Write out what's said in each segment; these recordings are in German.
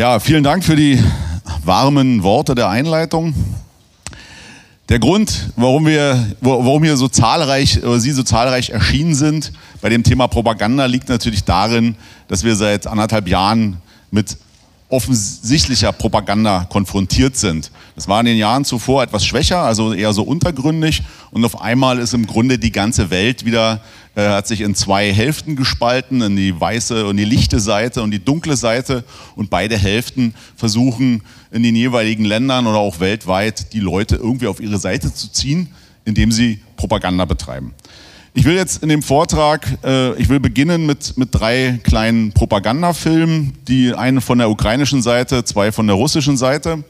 Ja, vielen Dank für die warmen Worte der Einleitung. Der Grund, warum wir, warum hier so zahlreich, oder Sie so zahlreich erschienen sind bei dem Thema Propaganda, liegt natürlich darin, dass wir seit anderthalb Jahren mit offensichtlicher Propaganda konfrontiert sind. Das war in den Jahren zuvor etwas schwächer, also eher so untergründig. Und auf einmal ist im Grunde die ganze Welt wieder, äh, hat sich in zwei Hälften gespalten, in die weiße und die lichte Seite und die dunkle Seite. Und beide Hälften versuchen in den jeweiligen Ländern oder auch weltweit die Leute irgendwie auf ihre Seite zu ziehen, indem sie Propaganda betreiben. Ich will jetzt in dem Vortrag, äh, ich will beginnen mit, mit drei kleinen Propagandafilmen, die einen von der ukrainischen Seite, zwei von der russischen Seite,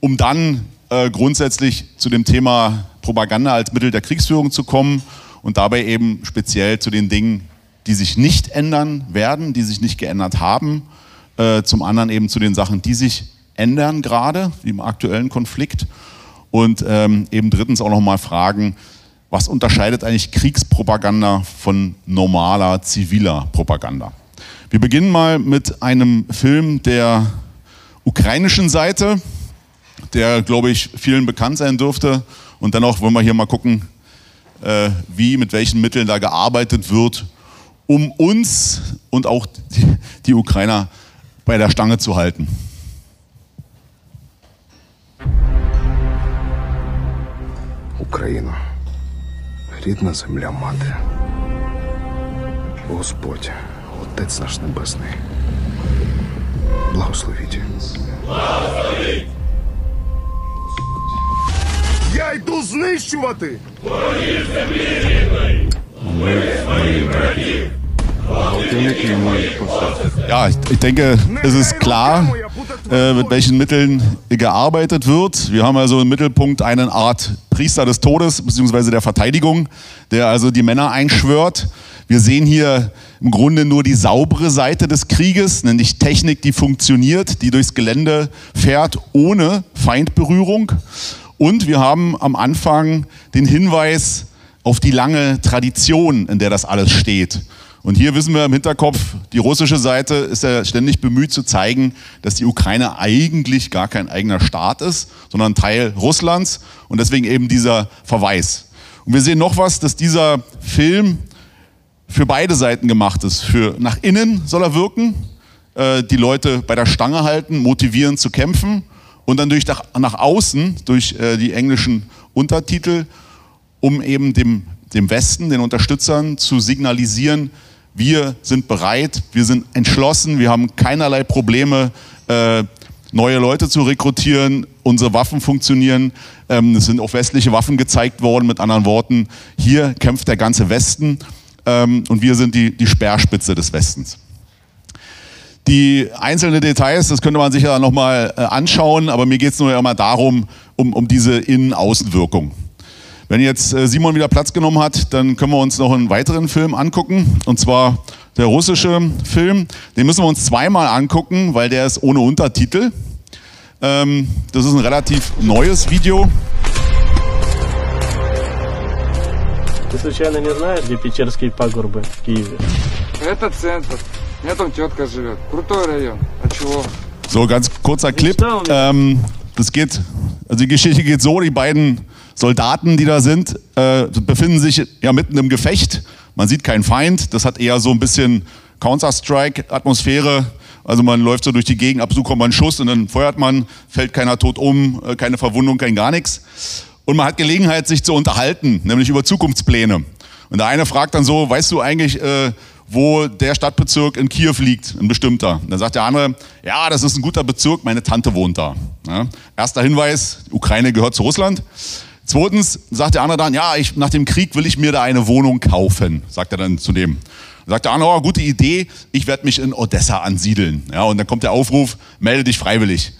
um dann äh, grundsätzlich zu dem Thema Propaganda als Mittel der Kriegsführung zu kommen und dabei eben speziell zu den Dingen, die sich nicht ändern werden, die sich nicht geändert haben, äh, zum anderen eben zu den Sachen, die sich ändern gerade, wie im aktuellen Konflikt. Und ähm, eben drittens auch nochmal fragen, was unterscheidet eigentlich Kriegspropaganda von normaler, ziviler Propaganda? Wir beginnen mal mit einem Film der ukrainischen Seite, der, glaube ich, vielen bekannt sein dürfte. Und dennoch wollen wir hier mal gucken, äh, wie, mit welchen Mitteln da gearbeitet wird, um uns und auch die Ukrainer bei der Stange zu halten. Ukraine. Рідна земля мати. Господь, Отець наш Небесний. Благословіть. Благословіть! Я йду знищувати! Ворогів землі рідної! Ми своїх братів! Ja, ich denke, es ist klar, äh, mit welchen Mitteln gearbeitet wird. Wir haben also im Mittelpunkt eine Art Priester des Todes bzw. der Verteidigung, der also die Männer einschwört. Wir sehen hier im Grunde nur die saubere Seite des Krieges, nämlich Technik, die funktioniert, die durchs Gelände fährt ohne Feindberührung. Und wir haben am Anfang den Hinweis auf die lange Tradition, in der das alles steht. Und hier wissen wir im Hinterkopf, die russische Seite ist ja ständig bemüht zu zeigen, dass die Ukraine eigentlich gar kein eigener Staat ist, sondern Teil Russlands und deswegen eben dieser Verweis. Und wir sehen noch was, dass dieser Film für beide Seiten gemacht ist. Für nach innen soll er wirken, äh, die Leute bei der Stange halten, motivieren zu kämpfen und dann durch nach außen durch äh, die englischen Untertitel, um eben dem, dem Westen, den Unterstützern zu signalisieren, wir sind bereit, wir sind entschlossen, wir haben keinerlei Probleme, äh, neue Leute zu rekrutieren. Unsere Waffen funktionieren. Ähm, es sind auch westliche Waffen gezeigt worden. Mit anderen Worten, hier kämpft der ganze Westen ähm, und wir sind die, die Speerspitze des Westens. Die einzelnen Details, das könnte man sich ja nochmal äh, anschauen, aber mir geht es nur immer darum, um, um diese Innen-Außenwirkung. Wenn jetzt äh, Simon wieder Platz genommen hat, dann können wir uns noch einen weiteren Film angucken. Und zwar der russische Film. Den müssen wir uns zweimal angucken, weil der ist ohne Untertitel. Ähm, das ist ein relativ neues Video. Ты случайно не знаешь, где Печерские пагорбы в Киеве? Это центр. У меня там тетка живет. Крутой район. А чего? So, ganz kurzer Clip. Ähm, das geht, also die Geschichte geht so, die beiden Soldaten, die da sind, äh, befinden sich ja mitten im Gefecht. Man sieht keinen Feind. Das hat eher so ein bisschen Counter-Strike-Atmosphäre. Also man läuft so durch die Gegend, ab zu kommt man Schuss und dann feuert man, fällt keiner tot um, äh, keine Verwundung, kein gar nichts. Und man hat Gelegenheit, sich zu unterhalten, nämlich über Zukunftspläne. Und der eine fragt dann so, weißt du eigentlich, äh, wo der Stadtbezirk in Kiew liegt, ein bestimmter. Und dann sagt der andere, ja, das ist ein guter Bezirk, meine Tante wohnt da. Ja. Erster Hinweis, Ukraine gehört zu Russland. Zweitens sagt der andere dann, ja, ich, nach dem Krieg will ich mir da eine Wohnung kaufen, sagt er dann zu dem. Dann sagt der andere, oh, gute Idee, ich werde mich in Odessa ansiedeln. Ja, und dann kommt der Aufruf, melde dich freiwillig.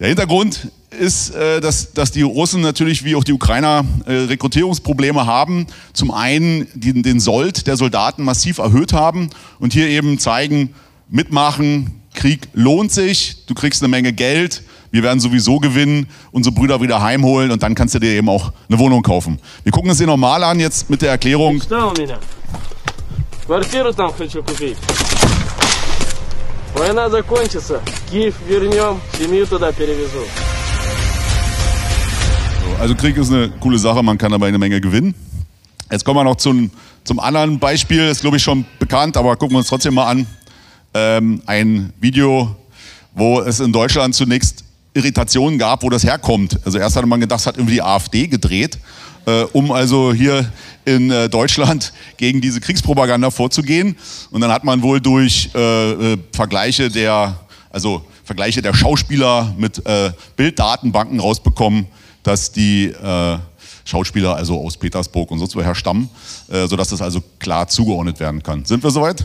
Der Hintergrund ist, äh, dass, dass die Russen natürlich wie auch die Ukrainer äh, Rekrutierungsprobleme haben. Zum einen den, den Sold der Soldaten massiv erhöht haben und hier eben zeigen, mitmachen, Krieg lohnt sich, du kriegst eine Menge Geld, wir werden sowieso gewinnen, unsere Brüder wieder heimholen und dann kannst du dir eben auch eine Wohnung kaufen. Wir gucken es dir nochmal an jetzt mit der Erklärung. Что у меня? Квартиру там хочу купить. Война закончится. Киев вернем, семью туда перевезу. Also Krieg ist eine coole Sache, man kann dabei eine Menge gewinnen. Jetzt kommen wir noch zum, zum anderen Beispiel, ist glaube ich schon bekannt, aber gucken wir uns trotzdem mal an. Ähm, ein Video, wo es in Deutschland zunächst Irritationen gab, wo das herkommt. Also erst hatte man gedacht, es hat irgendwie die AfD gedreht, äh, um also hier in äh, Deutschland gegen diese Kriegspropaganda vorzugehen. Und dann hat man wohl durch äh, äh Vergleiche der, also Vergleiche der Schauspieler mit äh, Bilddatenbanken rausbekommen, dass die äh, Schauspieler also aus Petersburg und sonst woher stammen, sodass das also klar zugeordnet werden kann. Sind wir soweit?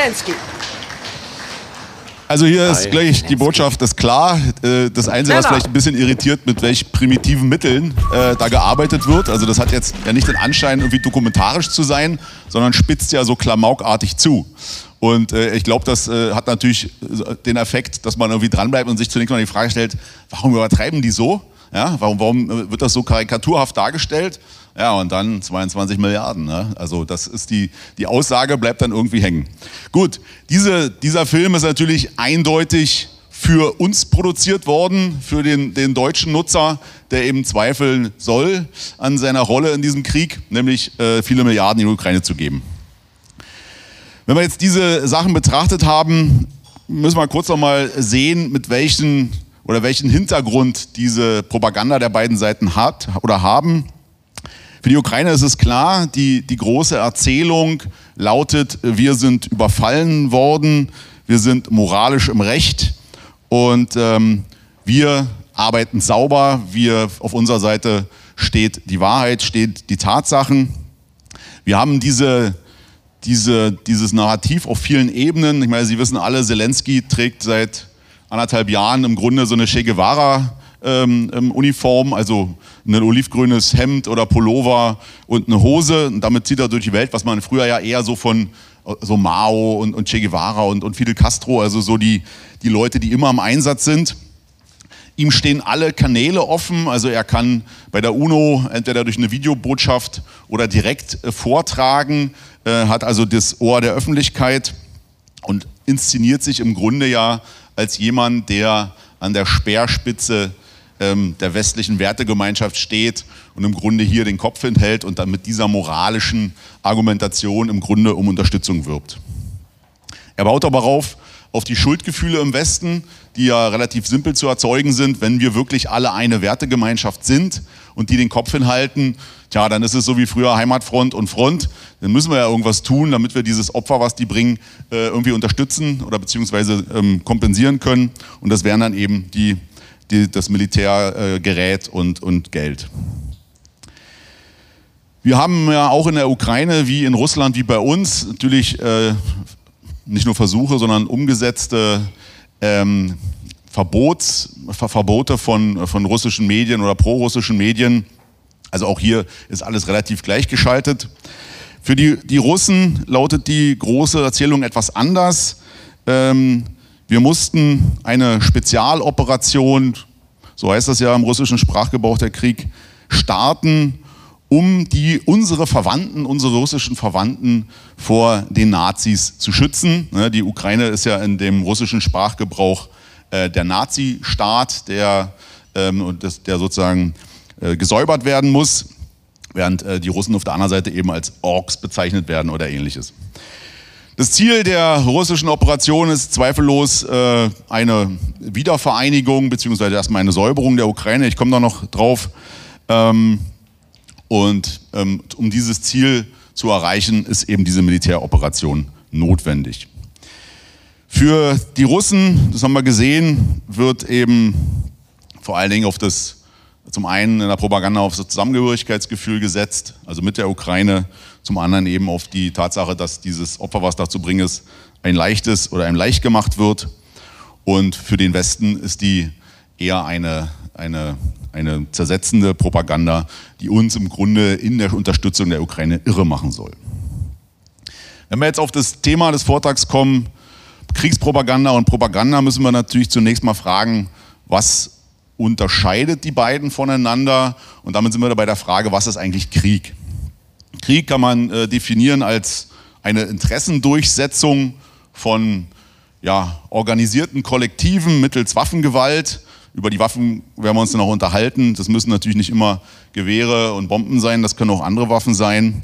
Zelensky. Also hier ist gleich die Botschaft ist klar. Äh, das Einzige, was vielleicht ein bisschen irritiert, mit welchen primitiven Mitteln äh, da gearbeitet wird. Also das hat jetzt ja nicht den Anschein, irgendwie dokumentarisch zu sein, sondern spitzt ja so klamaukartig zu. Und äh, ich glaube, das äh, hat natürlich den Effekt, dass man irgendwie dranbleibt und sich zunächst mal die Frage stellt, warum übertreiben die so? Ja, warum, warum äh, wird das so karikaturhaft dargestellt? Ja, und dann 22 Milliarden. Ne? Also das ist die, die Aussage, bleibt dann irgendwie hängen. Gut, diese, dieser Film ist natürlich eindeutig für uns produziert worden, für den, den deutschen Nutzer, der eben zweifeln soll an seiner Rolle in diesem Krieg, nämlich äh, viele Milliarden in die Ukraine zu geben. Wenn wir jetzt diese Sachen betrachtet haben, müssen wir kurz noch mal sehen, mit welchen oder welchen Hintergrund diese Propaganda der beiden Seiten hat oder haben. Für die Ukraine ist es klar, die, die große Erzählung lautet, wir sind überfallen worden, wir sind moralisch im Recht und ähm, wir arbeiten sauber, wir auf unserer Seite steht die Wahrheit, steht die Tatsachen. Wir haben diese, diese, dieses Narrativ auf vielen Ebenen. Ich meine, Sie wissen alle, Zelensky trägt seit anderthalb Jahren im Grunde so eine Che Guevara ähm, ähm, also ein olivgrünes Hemd oder Pullover und eine Hose. Und damit zieht er durch die Welt, was man früher ja eher so von so Mao und, und Che Guevara und, und Fidel Castro, also so die, die Leute, die immer im Einsatz sind. Ihm stehen alle Kanäle offen, also er kann bei der UNO entweder durch eine Videobotschaft oder direkt äh, vortragen, äh, hat also das Ohr der Öffentlichkeit und inszeniert sich im Grunde ja als jemand, der an der Speerspitze ähm, der westlichen Wertegemeinschaft steht und im Grunde hier den Kopf enthält und dann mit dieser moralischen Argumentation im Grunde um Unterstützung wirbt. Er baut aber auf, auf die Schuldgefühle im Westen, die ja relativ simpel zu erzeugen sind, wenn wir wirklich alle eine Wertegemeinschaft sind und die den Kopf hinhalten, tja, dann ist es so wie früher Heimatfront und Front, dann müssen wir ja irgendwas tun, damit wir dieses Opfer, was die bringen, äh, irgendwie unterstützen oder beziehungsweise ähm, kompensieren können und das wären dann eben die die, das Militärgerät äh, und, und Geld. Wir haben ja auch in der Ukraine wie in Russland wie bei uns natürlich äh, nicht nur Versuche, sondern umgesetzte ähm, Verbots, Ver Verbote von, von russischen Medien oder prorussischen Medien. Also auch hier ist alles relativ gleichgeschaltet. Für die, die Russen lautet die große Erzählung etwas anders. Ähm, wir mussten eine Spezialoperation, so heißt das ja im russischen Sprachgebrauch der Krieg, starten, um die, unsere Verwandten, unsere russischen Verwandten vor den Nazis zu schützen. Ne, die Ukraine ist ja in dem russischen Sprachgebrauch äh, der Nazi-Staat, der, ähm, der sozusagen äh, gesäubert werden muss, während äh, die Russen auf der anderen Seite eben als Orks bezeichnet werden oder ähnliches. Das Ziel der russischen Operation ist zweifellos äh, eine Wiedervereinigung beziehungsweise erstmal eine Säuberung der Ukraine. Ich komme da noch drauf. Ähm, und ähm, um dieses Ziel zu erreichen, ist eben diese Militäroperation notwendig. Für die Russen, das haben wir gesehen, wird eben vor allen Dingen auf das, zum einen in der Propaganda auf das Zusammengehörigkeitsgefühl gesetzt, also mit der Ukraine, zum anderen eben auf die Tatsache, dass dieses Opfer, was dazu bringen ist, ein leichtes oder einem leicht gemacht wird. Und für den Westen ist die eher eine, eine, eine zersetzende Propaganda, die uns im Grunde in der Unterstützung der Ukraine irre machen soll. Wenn wir jetzt auf das Thema des Vortrags kommen, Kriegspropaganda und Propaganda, müssen wir natürlich zunächst mal fragen, was unterscheidet die beiden voneinander? Und damit sind wir bei der Frage, was ist eigentlich Krieg? Krieg kann man äh, definieren als eine Interessendurchsetzung von ja, organisierten Kollektiven mittels Waffengewalt. Über die Waffen werden wir uns dann auch unterhalten. Das müssen natürlich nicht immer Gewehre und Bomben sein, das können auch andere Waffen sein.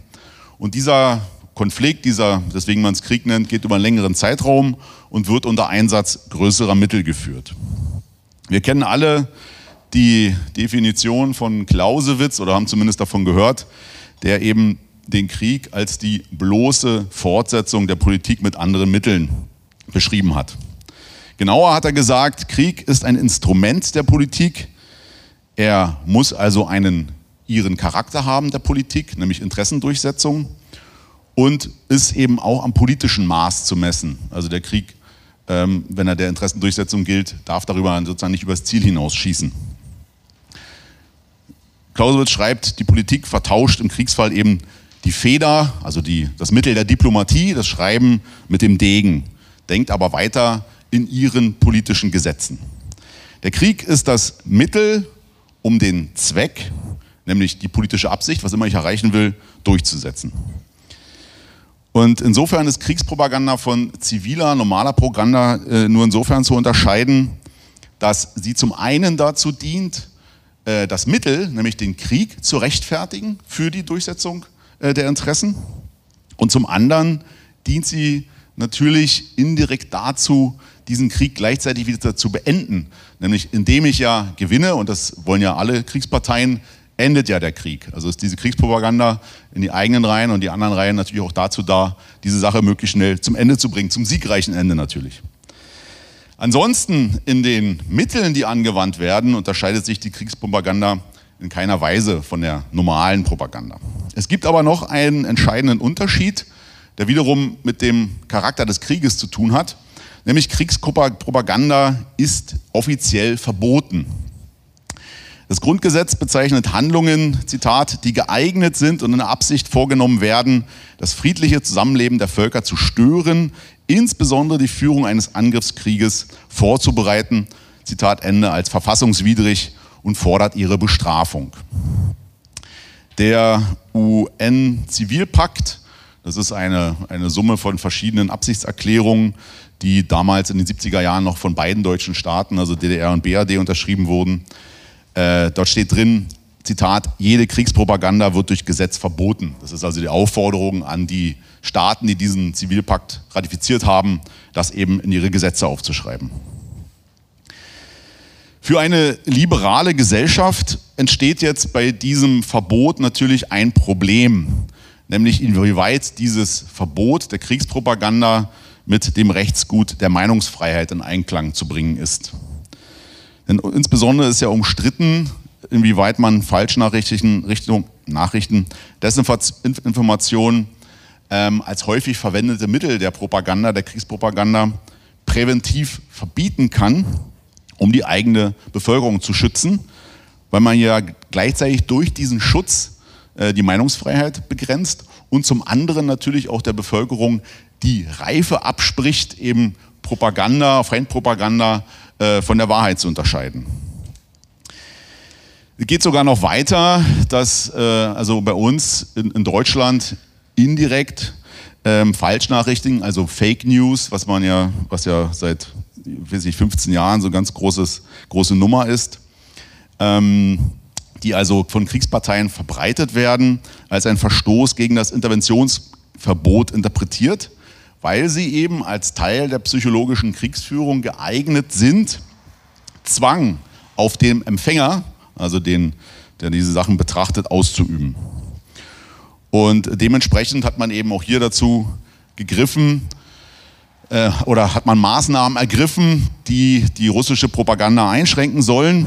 Und dieser Konflikt, dieser, deswegen man es Krieg nennt, geht über einen längeren Zeitraum und wird unter Einsatz größerer Mittel geführt. Wir kennen alle die Definition von Clausewitz oder haben zumindest davon gehört, der eben den Krieg als die bloße Fortsetzung der Politik mit anderen Mitteln beschrieben hat. Genauer hat er gesagt, Krieg ist ein Instrument der Politik. Er muss also einen ihren Charakter haben der Politik, nämlich Interessendurchsetzung und ist eben auch am politischen Maß zu messen. Also der Krieg, ähm, wenn er der Interessendurchsetzung gilt, darf darüber sozusagen nicht übers Ziel hinausschießen. Clausewitz schreibt, die Politik vertauscht im Kriegsfall eben die Feder, also die, das Mittel der Diplomatie, das Schreiben mit dem Degen, denkt aber weiter in ihren politischen Gesetzen. Der Krieg ist das Mittel, um den Zweck, nämlich die politische Absicht, was immer ich erreichen will, durchzusetzen. Und insofern ist Kriegspropaganda von ziviler, normaler Propaganda äh, nur insofern zu unterscheiden, dass sie zum einen dazu dient, äh, das Mittel, nämlich den Krieg, zu rechtfertigen für die Durchsetzung äh, der Interessen. Und zum anderen dient sie natürlich indirekt dazu, diesen Krieg gleichzeitig wieder zu beenden. Nämlich indem ich ja gewinne, und das wollen ja alle Kriegsparteien, endet ja der Krieg. Also ist diese Kriegspropaganda in die eigenen Reihen und die anderen Reihen natürlich auch dazu da, diese Sache möglichst schnell zum Ende zu bringen, zum siegreichen Ende natürlich. Ansonsten in den Mitteln, die angewandt werden, unterscheidet sich die Kriegspropaganda in keiner Weise von der normalen Propaganda. Es gibt aber noch einen entscheidenden Unterschied, der wiederum mit dem Charakter des Krieges zu tun hat, nämlich Kriegspropaganda ist offiziell verboten. Das Grundgesetz bezeichnet Handlungen, Zitat, die geeignet sind und in der Absicht vorgenommen werden, das friedliche Zusammenleben der Völker zu stören, insbesondere die Führung eines Angriffskrieges vorzubereiten, Zitat Ende, als verfassungswidrig und fordert ihre Bestrafung. Der UN-Zivilpakt, das ist eine, eine Summe von verschiedenen Absichtserklärungen, die damals in den 70er Jahren noch von beiden deutschen Staaten, also DDR und BRD, unterschrieben wurden, äh, dort steht drin, Zitat, jede Kriegspropaganda wird durch Gesetz verboten. Das ist also die Aufforderung an die Staaten, die diesen Zivilpakt ratifiziert haben, das eben in ihre Gesetze aufzuschreiben. Für eine liberale Gesellschaft entsteht jetzt bei diesem Verbot natürlich ein Problem, nämlich inwieweit dieses Verbot der Kriegspropaganda mit dem Rechtsgut der Meinungsfreiheit in Einklang zu bringen ist. Denn insbesondere ist ja umstritten, inwieweit man Falschnachrichten, Richtung, Nachrichten, Desinformation ähm, als häufig verwendete Mittel der Propaganda, der Kriegspropaganda, präventiv verbieten kann, um die eigene Bevölkerung zu schützen, weil man ja gleichzeitig durch diesen Schutz äh, die Meinungsfreiheit begrenzt und zum anderen natürlich auch der Bevölkerung die Reife abspricht, eben Propaganda, Fremdpropaganda äh, von der Wahrheit zu unterscheiden. Es geht sogar noch weiter, dass äh, also bei uns in, in Deutschland indirekt ähm, Falschnachrichten, also Fake News, was man ja, was ja seit weiß ich, 15 Jahren so ganz großes, große Nummer ist, ähm, die also von Kriegsparteien verbreitet werden, als ein Verstoß gegen das Interventionsverbot interpretiert weil sie eben als Teil der psychologischen Kriegsführung geeignet sind, Zwang auf den Empfänger, also den, der diese Sachen betrachtet, auszuüben. Und dementsprechend hat man eben auch hier dazu gegriffen, äh, oder hat man Maßnahmen ergriffen, die die russische Propaganda einschränken sollen.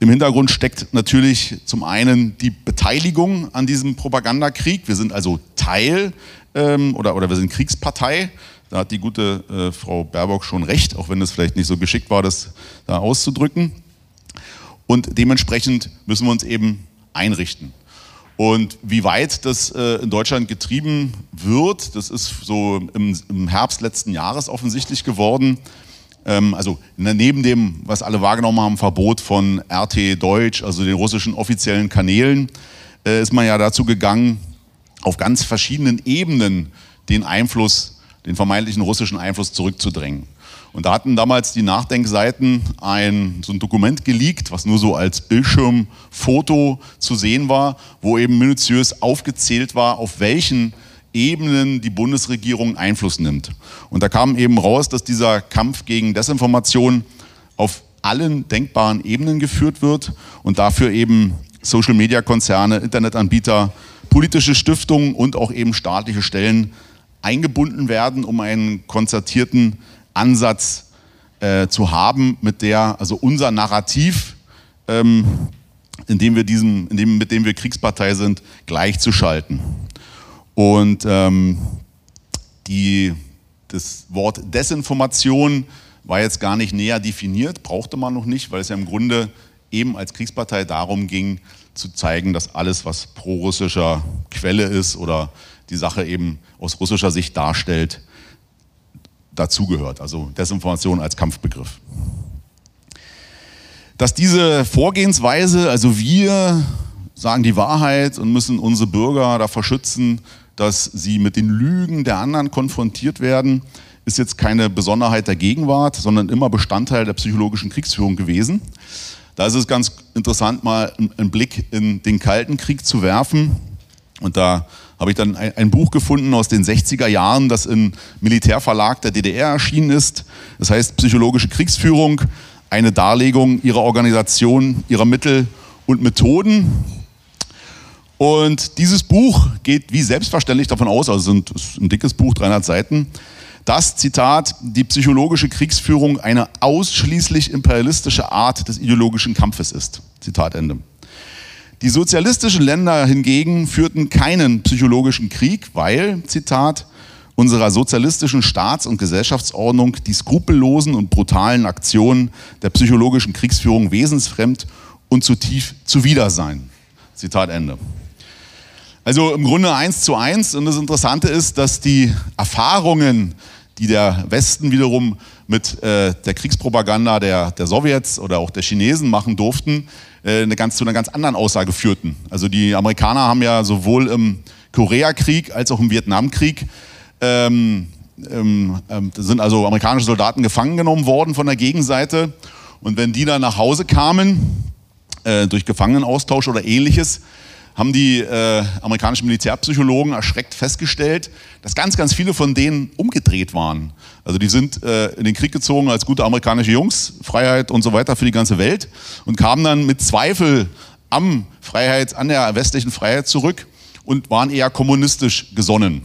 Im Hintergrund steckt natürlich zum einen die Beteiligung an diesem Propagandakrieg. Wir sind also Teil ähm, oder, oder wir sind Kriegspartei. Da hat die gute äh, Frau Baerbock schon recht, auch wenn es vielleicht nicht so geschickt war, das da auszudrücken. Und dementsprechend müssen wir uns eben einrichten. Und wie weit das äh, in Deutschland getrieben wird, das ist so im, Herbst letzten Jahres offensichtlich geworden. Ähm, also neben dem, was alle wahrgenommen haben, Verbot von RT Deutsch, also den russischen offiziellen Kanälen, äh, ist man ja dazu gegangen, auf ganz verschiedenen Ebenen den Einfluss, den vermeintlichen russischen Einfluss zurückzudrängen. Und da hatten damals die Nachdenkseiten ein, so ein Dokument geleakt, was nur so als Bildschirmfoto zu sehen war, wo eben minutiös aufgezählt war, auf welchen Ebenen die Bundesregierung Einfluss nimmt. Und da kam eben raus, dass dieser Kampf gegen Desinformation auf allen denkbaren Ebenen geführt wird und dafür eben Social-Media-Konzerne, Internetanbieter, politische Stiftungen und auch eben staatliche Stellen eingebunden werden, um einen konzertierten Ansatz äh, zu haben, mit der also unser Narrativ, ähm, in dem wir diesem, in dem, mit dem wir Kriegspartei sind, gleichzuschalten. Und ähm, die, das Wort Desinformation war jetzt gar nicht näher definiert, brauchte man noch nicht, weil es ja im Grunde eben als Kriegspartei darum ging, zu zeigen, dass alles, was pro-russischer Quelle ist oder die Sache eben aus russischer Sicht darstellt, dazugehört, also Desinformation als Kampfbegriff. Dass diese Vorgehensweise, also wir sagen die Wahrheit und müssen unsere Bürger davor schützen, dass sie mit den Lügen der anderen konfrontiert werden, ist jetzt keine Besonderheit der Gegenwart, sondern immer Bestandteil der psychologischen Kriegsführung gewesen. Da ist es ganz interessant, mal einen Blick in den Kalten Krieg zu werfen. Und da habe ich dann ein, Buch gefunden aus den 60er Jahren, das im Militärverlag der DDR erschienen ist. Das heißt Psychologische Kriegsführung, eine Darlegung ihrer Organisation, ihrer Mittel und Methoden. Und dieses Buch geht wie selbstverständlich davon aus, also es ist ein dickes Buch, 300 Seiten, dass, Zitat, die psychologische Kriegsführung eine ausschließlich imperialistische Art des ideologischen Kampfes ist. Zitat Ende. Die sozialistischen Länder hingegen führten keinen psychologischen Krieg, weil, Zitat, unserer sozialistischen Staats- und Gesellschaftsordnung die skrupellosen und brutalen Aktionen der psychologischen Kriegsführung wesensfremd und zu zuwider seien. Zitat Ende. Also im Grunde eins zu eins. Und das Interessante ist, dass die Erfahrungen, die der Westen wiederum mit äh, der Kriegspropaganda der, der Sowjets oder auch der Chinesen machen durften, äh, eine ganz, zu einer ganz anderen Aussage führten. Also die Amerikaner haben ja sowohl im Koreakrieg als auch im Vietnamkrieg ähm, ähm, ähm, sind also amerikanische Soldaten gefangen genommen worden von der Gegenseite. Und wenn die dann nach Hause kamen, äh, durch Gefangenenaustausch oder ähnliches, haben die äh, amerikanischen Militärpsychologen erschreckt festgestellt, dass ganz, ganz viele von denen umgedreht waren. Also die sind äh, in den Krieg gezogen als gute amerikanische Jungs, Freiheit und so weiter für die ganze Welt und kamen dann mit Zweifel am Freiheit, an der westlichen Freiheit zurück und waren eher kommunistisch gesonnen.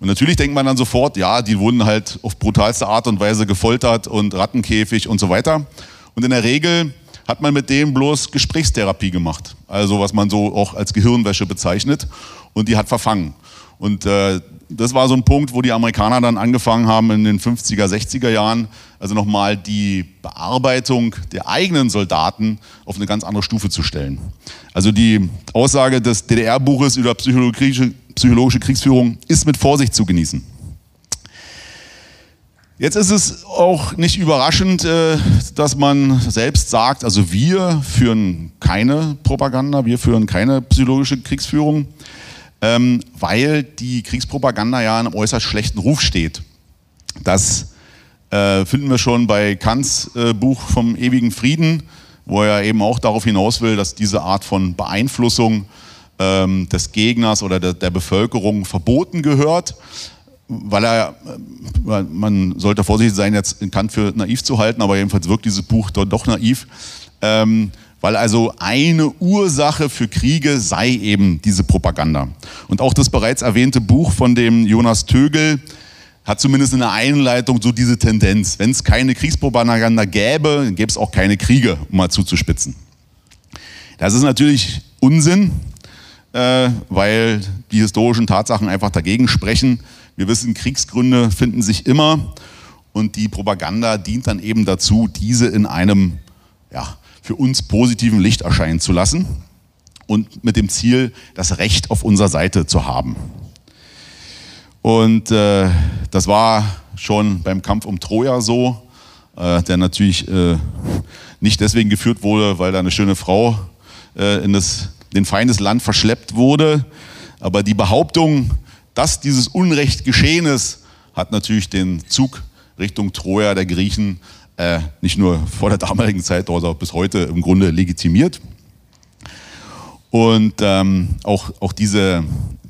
Und natürlich denkt man dann sofort, ja, die wurden halt auf brutalste Art und Weise gefoltert und Rattenkäfig und so weiter. Und in der Regel hat man mit dem bloß Gesprächstherapie gemacht. Also was man so auch als Gehirnwäsche bezeichnet. Und die hat verfangen. Und äh, das war so ein Punkt, wo die Amerikaner dann angefangen haben in den 50er, 60er Jahren, also nochmal die Bearbeitung der eigenen Soldaten auf eine ganz andere Stufe zu stellen. Also die Aussage des DDR-Buches über psychologische, psychologische Kriegsführung ist mit Vorsicht zu genießen. Jetzt ist es auch nicht überraschend, äh, dass man selbst sagt, also wir führen keine Propaganda, wir führen keine psychologische Kriegsführung, ähm, weil die Kriegspropaganda ja in einem äußerst schlechten Ruf steht. Das äh, finden wir schon bei Kants äh, Buch vom ewigen Frieden, wo er eben auch darauf hinaus will, dass diese Art von Beeinflussung ähm, des Gegners oder der Bevölkerung verboten gehört weil er, äh, man sollte vorsichtig sein, jetzt in Kant für naiv zu halten, aber jedenfalls wirkt dieses Buch dort doch naiv, ähm, weil also eine Ursache für Kriege sei eben diese Propaganda. Und auch das bereits erwähnte Buch von dem Jonas Tögel, hat zumindest in der Einleitung so diese Tendenz. Wenn es keine Kriegspropaganda gäbe, gäbe es auch keine Kriege, um mal zuzuspitzen. Das ist natürlich Unsinn, äh, weil die historischen Tatsachen einfach dagegen sprechen. Wir wissen, Kriegsgründe finden sich immer und die Propaganda dient dann eben dazu, diese in einem ja, für uns positiven Licht erscheinen zu lassen und mit dem Ziel, das Recht auf unserer Seite zu haben. Und äh, das war schon beim Kampf um Troja so, äh, der natürlich äh, nicht deswegen geführt wurde, weil da eine schöne Frau äh, in das, den Feindesland verschleppt wurde. Aber die Behauptung, dass dieses Unrecht geschehen ist, hat natürlich den Zug Richtung Troja der Griechen äh, nicht nur vor der damaligen Zeit, sondern auch bis heute im Grunde legitimiert. Und ähm, auch, auch diese,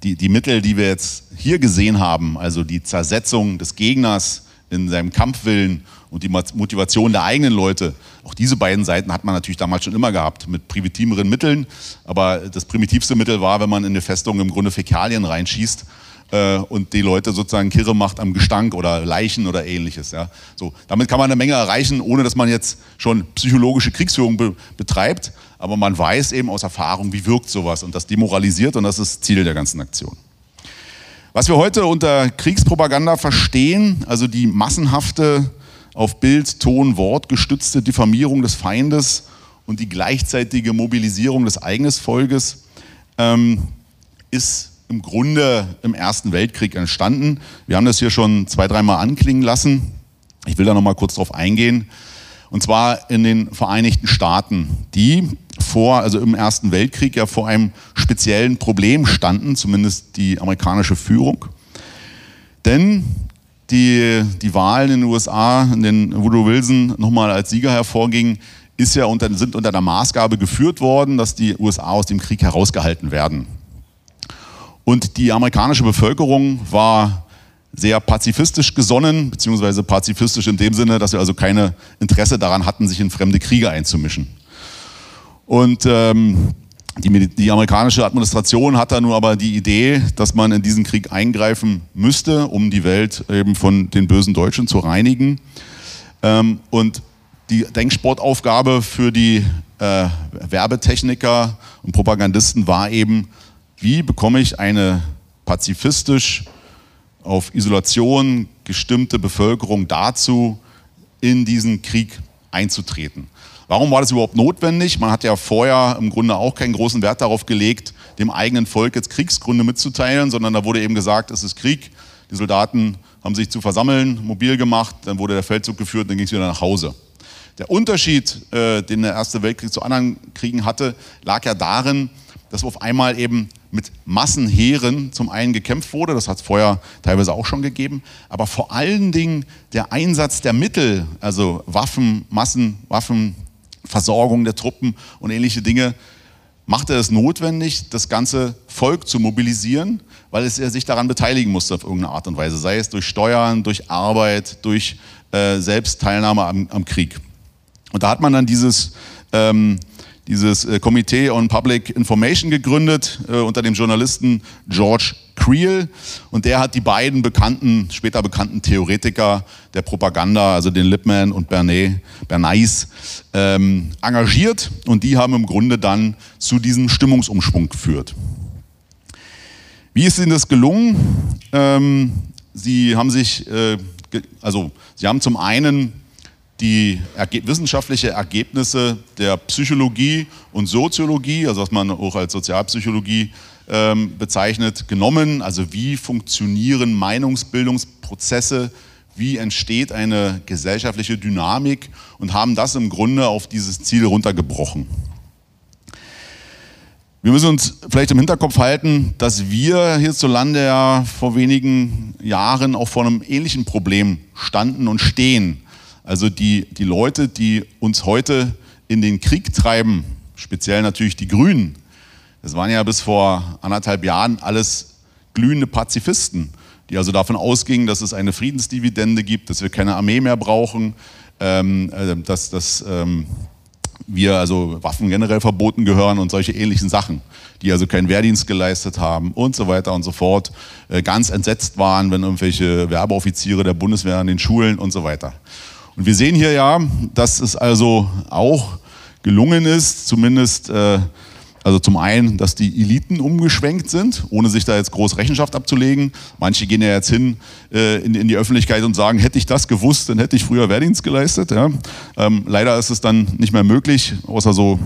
die, die Mittel, die wir jetzt hier gesehen haben, also die Zersetzung des Gegners in seinem Kampfwillen und die Motivation der eigenen Leute, auch diese beiden Seiten hat man natürlich damals schon immer gehabt, mit primitiveren Mitteln. Aber das primitivste Mittel war, wenn man in eine Festung im Grunde Fäkalien reinschießt äh, und die Leute sozusagen kirre macht am Gestank oder Leichen oder ähnliches. Ja. So, damit kann man eine Menge erreichen, ohne dass man jetzt schon psychologische Kriegsführung be betreibt. Aber man weiß eben aus Erfahrung, wie wirkt sowas und das demoralisiert und das ist Ziel der ganzen Aktion. Was wir heute unter Kriegspropaganda verstehen, also die massenhafte auf Bild, Ton, Wort gestützte Diffamierung des Feindes und die gleichzeitige Mobilisierung des eigenen Volkes, ähm, ist im Grunde im Ersten Weltkrieg entstanden. Wir haben das hier schon zwei, dreimal anklingen lassen. Ich will da noch mal kurz drauf eingehen. Und zwar in den Vereinigten Staaten, die vor, also im Ersten Weltkrieg ja vor einem speziellen Problem standen, zumindest die amerikanische Führung. Denn die, die Wahlen in den USA, in denen Woodrow Wilson nochmal als Sieger hervorging, ist ja unter, sind unter der Maßgabe geführt worden, dass die USA aus dem Krieg herausgehalten werden. Und die amerikanische Bevölkerung war sehr pazifistisch gesonnen, beziehungsweise pazifistisch in dem Sinne, dass wir also keine Interesse daran hatten, sich in fremde Kriege einzumischen. Und ähm, die, die, amerikanische Administration hat da nun aber die Idee, dass man in diesen Krieg eingreifen müsste, um die Welt eben von den bösen Deutschen zu reinigen. Ähm, und die Denksportaufgabe für die äh, Werbetechniker und Propagandisten war eben, wie bekomme ich eine pazifistisch auf Isolation gestimmte Bevölkerung dazu, in diesen Krieg einzutreten? Warum war das überhaupt notwendig? Man hat ja vorher im Grunde auch keinen großen Wert darauf gelegt, dem eigenen Volk jetzt Kriegsgründe mitzuteilen, sondern da wurde eben gesagt, es ist Krieg. Die Soldaten haben sich zu versammeln, mobil gemacht, dann wurde der Feldzug geführt, dann ging es wieder nach Hause. Der Unterschied, äh, den der Erste Weltkrieg zu anderen Kriegen hatte, lag ja darin, dass auf einmal eben mit Massenheeren zum einen gekämpft wurde, das hat es vorher teilweise auch schon gegeben, aber vor allen Dingen der Einsatz der Mittel, also Waffen, Massen, Waffenversorgung der Truppen und ähnliche Dinge, machte es notwendig, das ganze Volk zu mobilisieren, weil es sich daran beteiligen musste auf irgendeine Art und Weise, sei es durch Steuern, durch Arbeit, durch äh, Selbstteilnahme am, am, Krieg. Und da hat man dann dieses ähm, dieses äh, Komitee on Public Information gegründet äh, unter dem Journalisten George Creel und der hat die beiden bekannten, später bekannten Theoretiker der Propaganda, also den Lippmann und Bernays, Bernays ähm, engagiert und die haben im Grunde dann zu diesem Stimmungsumschwung geführt. Wie ist Ihnen das gelungen? Ähm, Sie haben sich, äh, also Sie haben zum einen die erge wissenschaftliche Ergebnisse der Psychologie und Soziologie, also was man auch als Sozialpsychologie ähm, bezeichnet, genommen. Also wie funktionieren Meinungsbildungsprozesse, wie entsteht eine gesellschaftliche Dynamik und haben das im Grunde auf dieses Ziel runtergebrochen. Wir müssen uns vielleicht im Hinterkopf halten, dass wir hierzulande ja vor wenigen Jahren auch vor einem ähnlichen Problem standen und stehen. Also die, die Leute, die uns heute in den Krieg treiben, speziell natürlich die Grünen, das waren ja bis vor anderthalb Jahren alles glühende Pazifisten, die also davon ausgingen, dass es eine Friedensdividende gibt, dass wir keine Armee mehr brauchen, ähm, äh, dass, dass ähm, wir also Waffen generell verboten gehören und solche ähnlichen Sachen, die also keinen Wehrdienst geleistet haben und so weiter und so fort, äh, ganz entsetzt waren, wenn irgendwelche Werbeoffiziere der Bundeswehr an den Schulen und so weiter. Und wir sehen hier ja, dass es also auch gelungen ist, zumindest äh, also zum einen, dass die Eliten umgeschwenkt sind, ohne sich da jetzt groß Rechenschaft abzulegen. Manche gehen ja jetzt hin äh, in, in, die Öffentlichkeit und sagen, hätte ich das gewusst, dann hätte ich früher Wehrdienst geleistet. Ja. Ähm, leider ist es dann nicht mehr möglich, außer so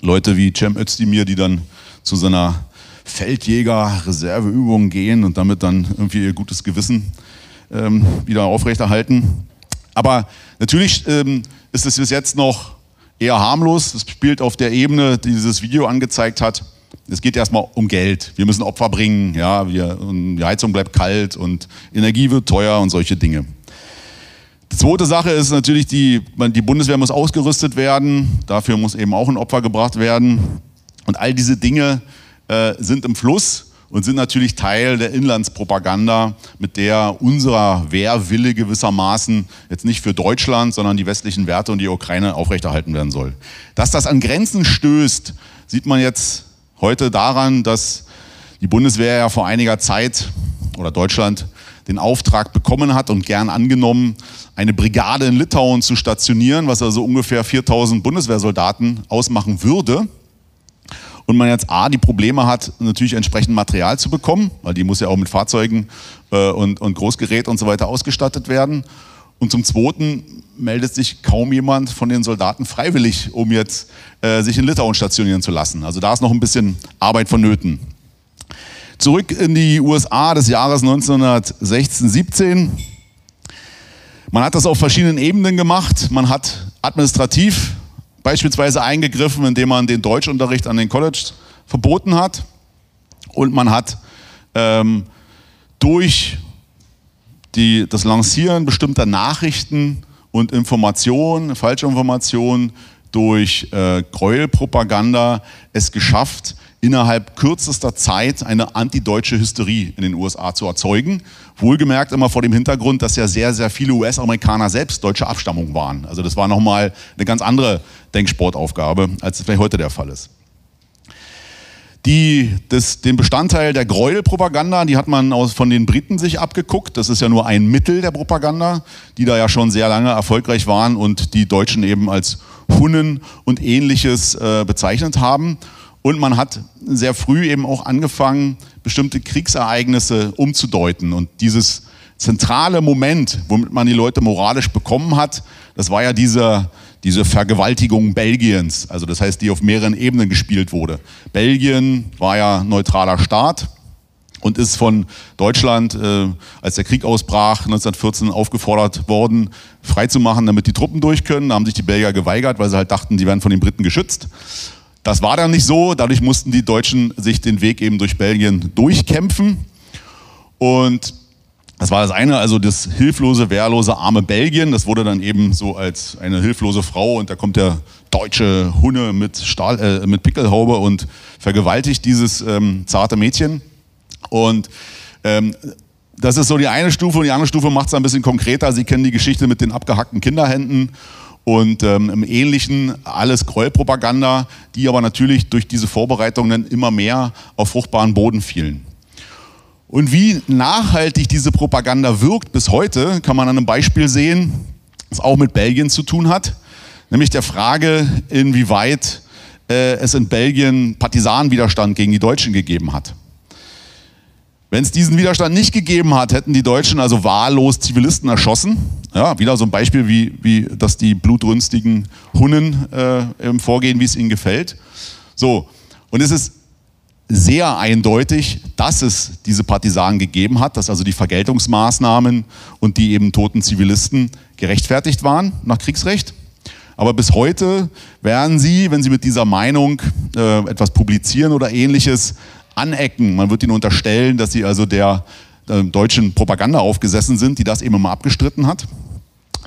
Leute wie Cem Özdemir, die dann zu seiner Feldjäger-Reserveübung gehen und damit dann irgendwie ihr gutes Gewissen ähm, wieder aufrechterhalten. Aber natürlich ähm, ist es bis jetzt noch eher harmlos. Es spielt auf der Ebene, die dieses Video angezeigt hat. Es geht erstmal um Geld. Wir müssen Opfer bringen, ja, wir, die Heizung bleibt kalt und Energie wird teuer und solche Dinge. Die zweite Sache ist natürlich, die, die Bundeswehr muss ausgerüstet werden. Dafür muss eben auch ein Opfer gebracht werden. Und all diese Dinge äh, sind im Fluss und sind natürlich Teil der Inlandspropaganda, mit der unser Wehrwille gewissermaßen jetzt nicht für Deutschland, sondern die westlichen Werte und die Ukraine aufrechterhalten werden soll. Dass das an Grenzen stößt, sieht man jetzt heute daran, dass die Bundeswehr ja vor einiger Zeit oder Deutschland den Auftrag bekommen hat und gern angenommen, eine Brigade in Litauen zu stationieren, was also ungefähr 4000 Bundeswehrsoldaten ausmachen würde und man jetzt A, die Probleme hat, natürlich entsprechend Material zu bekommen, weil die muss ja auch mit Fahrzeugen äh, und, und Großgerät und so weiter ausgestattet werden. Und zum Zweiten meldet sich kaum jemand von den Soldaten freiwillig, um jetzt äh, sich in Litauen stationieren zu lassen. Also da ist noch ein bisschen Arbeit vonnöten. Zurück in die USA des Jahres 1916, 17. Man hat das auf verschiedenen Ebenen gemacht. Man hat administrativ beispielsweise eingegriffen, indem man den Deutschunterricht an den College verboten hat. Und man hat ähm, durch die, das Lancieren bestimmter Nachrichten und Informationen, falsche Informationen, durch äh, Gräuelpropaganda es geschafft, innerhalb kürzester Zeit eine antideutsche Hysterie in den USA zu erzeugen. Wohlgemerkt immer vor dem Hintergrund, dass ja sehr, sehr viele US-Amerikaner selbst deutsche Abstammung waren. Also das war nochmal eine ganz andere Denksportaufgabe, als es vielleicht heute der Fall ist. Die, das, den Bestandteil der Gräuelpropaganda, die hat man aus, von den Briten sich abgeguckt. Das ist ja nur ein Mittel der Propaganda, die da ja schon sehr lange erfolgreich waren und die Deutschen eben als Hunnen und ähnliches äh, bezeichnet haben. Und man hat sehr früh eben auch angefangen, bestimmte Kriegsereignisse umzudeuten. Und dieses zentrale Moment, womit man die Leute moralisch bekommen hat, das war ja diese, diese Vergewaltigung Belgiens. Also das heißt, die auf mehreren Ebenen gespielt wurde. Belgien war ja neutraler Staat und ist von Deutschland, äh, als der Krieg ausbrach, 1914 aufgefordert worden, freizumachen, damit die Truppen durch können. Da haben sich die Belgier geweigert, weil sie halt dachten, die werden von den Briten geschützt. Das war dann nicht so. Dadurch mussten die Deutschen sich den Weg eben durch Belgien durchkämpfen. Und das war das eine, also das hilflose, wehrlose, arme Belgien. Das wurde dann eben so als eine hilflose Frau und da kommt der deutsche Hunne mit, Stahl, äh, mit Pickelhaube und vergewaltigt dieses ähm, zarte Mädchen. Und ähm, das ist so die eine Stufe und die andere Stufe macht es ein bisschen konkreter. Sie kennen die Geschichte mit den abgehackten Kinderhänden und ähm, im Ähnlichen alles Gräuelpropaganda, die aber natürlich durch diese Vorbereitungen immer mehr auf fruchtbaren Boden fielen. Und wie nachhaltig diese Propaganda wirkt bis heute, kann man an einem Beispiel sehen, das auch mit Belgien zu tun hat, nämlich der Frage, inwieweit äh, es in Belgien Partisanenwiderstand gegen die Deutschen gegeben hat. Wenn es diesen Widerstand nicht gegeben hat, hätten die Deutschen also wahllos Zivilisten erschossen. Ja, wieder so ein Beispiel, wie, wie dass die blutrünstigen Hunnen äh, vorgehen, wie es ihnen gefällt. So, und es ist sehr eindeutig, dass es diese Partisanen gegeben hat, dass also die Vergeltungsmaßnahmen und die eben toten Zivilisten gerechtfertigt waren nach Kriegsrecht. Aber bis heute werden sie, wenn sie mit dieser Meinung äh, etwas publizieren oder ähnliches, anecken. Man wird ihnen unterstellen, dass sie also der äh, deutschen Propaganda aufgesessen sind, die das eben immer abgestritten hat.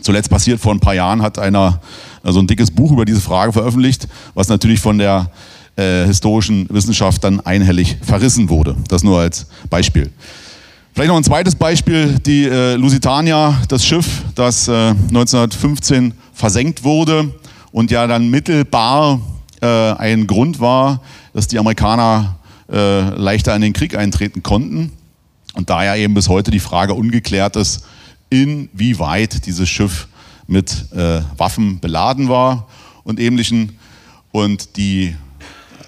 Zuletzt passiert vor ein paar Jahren hat einer also ein dickes Buch über diese Frage veröffentlicht, was natürlich von der äh, historischen Wissenschaft dann einhellig verrissen wurde. Das nur als Beispiel. Vielleicht noch ein zweites Beispiel, die äh, Lusitania, das Schiff, das äh, 1915 versenkt wurde und ja dann mittelbar äh, ein Grund war, dass die Amerikaner äh, leichter in den Krieg eintreten konnten. Und daher eben bis heute die Frage ungeklärt ist, inwieweit dieses Schiff mit äh, Waffen beladen war und ähnlichen. Und die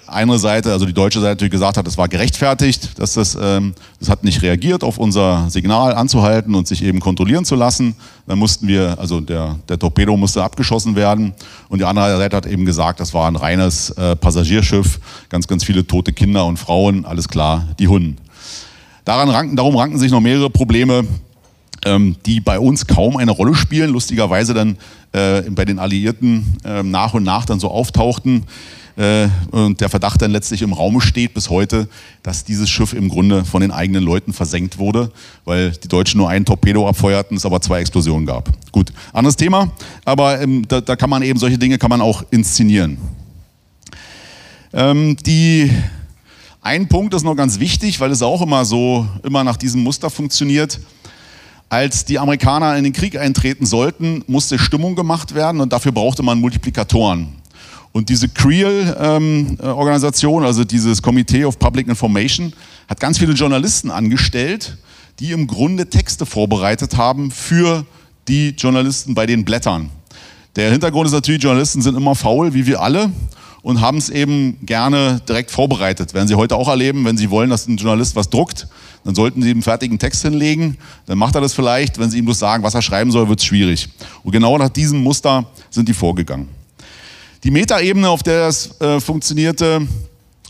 eine Seite, also die deutsche Seite, gesagt hat, es war gerechtfertigt, dass das, ähm, das hat nicht reagiert auf unser Signal anzuhalten und sich eben kontrollieren zu lassen. Dann mussten wir, also der, der Torpedo musste abgeschossen werden und die andere Seite hat eben gesagt, das war ein reines äh, Passagierschiff, ganz, ganz viele tote Kinder und Frauen, alles klar, die Hunden. Daran ranken, darum ranken sich noch mehrere Probleme, ähm, die bei uns kaum eine Rolle spielen, lustigerweise dann äh, bei den Alliierten äh, nach und nach dann so auftauchten äh, und der Verdacht dann letztlich im Raum steht bis heute, dass dieses Schiff im Grunde von den eigenen Leuten versenkt wurde, weil die Deutschen nur einen Torpedo abfeuerten, es aber zwei Explosionen gab. Gut, anderes Thema, aber ähm, da, da, kann man eben solche Dinge kann man auch inszenieren. Ähm, die ein Punkt ist noch ganz wichtig, weil es auch immer so, immer nach diesem Muster funktioniert. Als die Amerikaner in den Krieg eintreten sollten, musste Stimmung gemacht werden und dafür brauchte man Multiplikatoren. Und diese CREAL-Organisation, ähm, also dieses Committee of Public Information, hat ganz viele Journalisten angestellt, die im Grunde Texte vorbereitet haben für die Journalisten bei den Blättern. Der Hintergrund ist natürlich, Journalisten sind immer faul, wie wir alle, und haben es eben gerne direkt vorbereitet. Werden Sie heute auch erleben, wenn Sie wollen, dass ein Journalist was druckt, dann sollten Sie ihm einen fertigen Text hinlegen. Dann macht er das vielleicht. Wenn Sie ihm bloß sagen, was er schreiben soll, wird es schwierig. Und genau nach diesem Muster sind die vorgegangen. Die Metaebene, auf der das äh, funktionierte,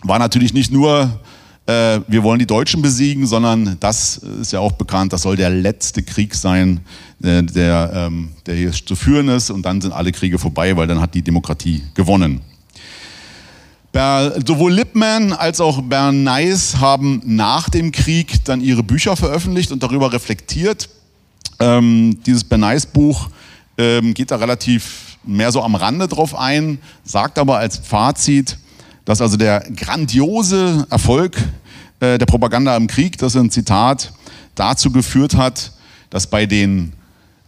war natürlich nicht nur, äh, wir wollen die Deutschen besiegen, sondern das ist ja auch bekannt, das soll der letzte Krieg sein, äh, der, ähm, der hier zu führen ist. Und dann sind alle Kriege vorbei, weil dann hat die Demokratie gewonnen. Sowohl Lippmann als auch Bernays haben nach dem Krieg dann ihre Bücher veröffentlicht und darüber reflektiert. Ähm, dieses Bernays Buch ähm, geht da relativ mehr so am Rande drauf ein, sagt aber als Fazit, dass also der grandiose Erfolg äh, der Propaganda im Krieg, das ist ein Zitat, dazu geführt hat, dass bei den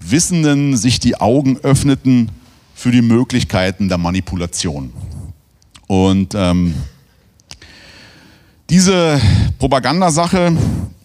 Wissenden sich die Augen öffneten für die Möglichkeiten der Manipulation. Und ähm, diese Propagandasache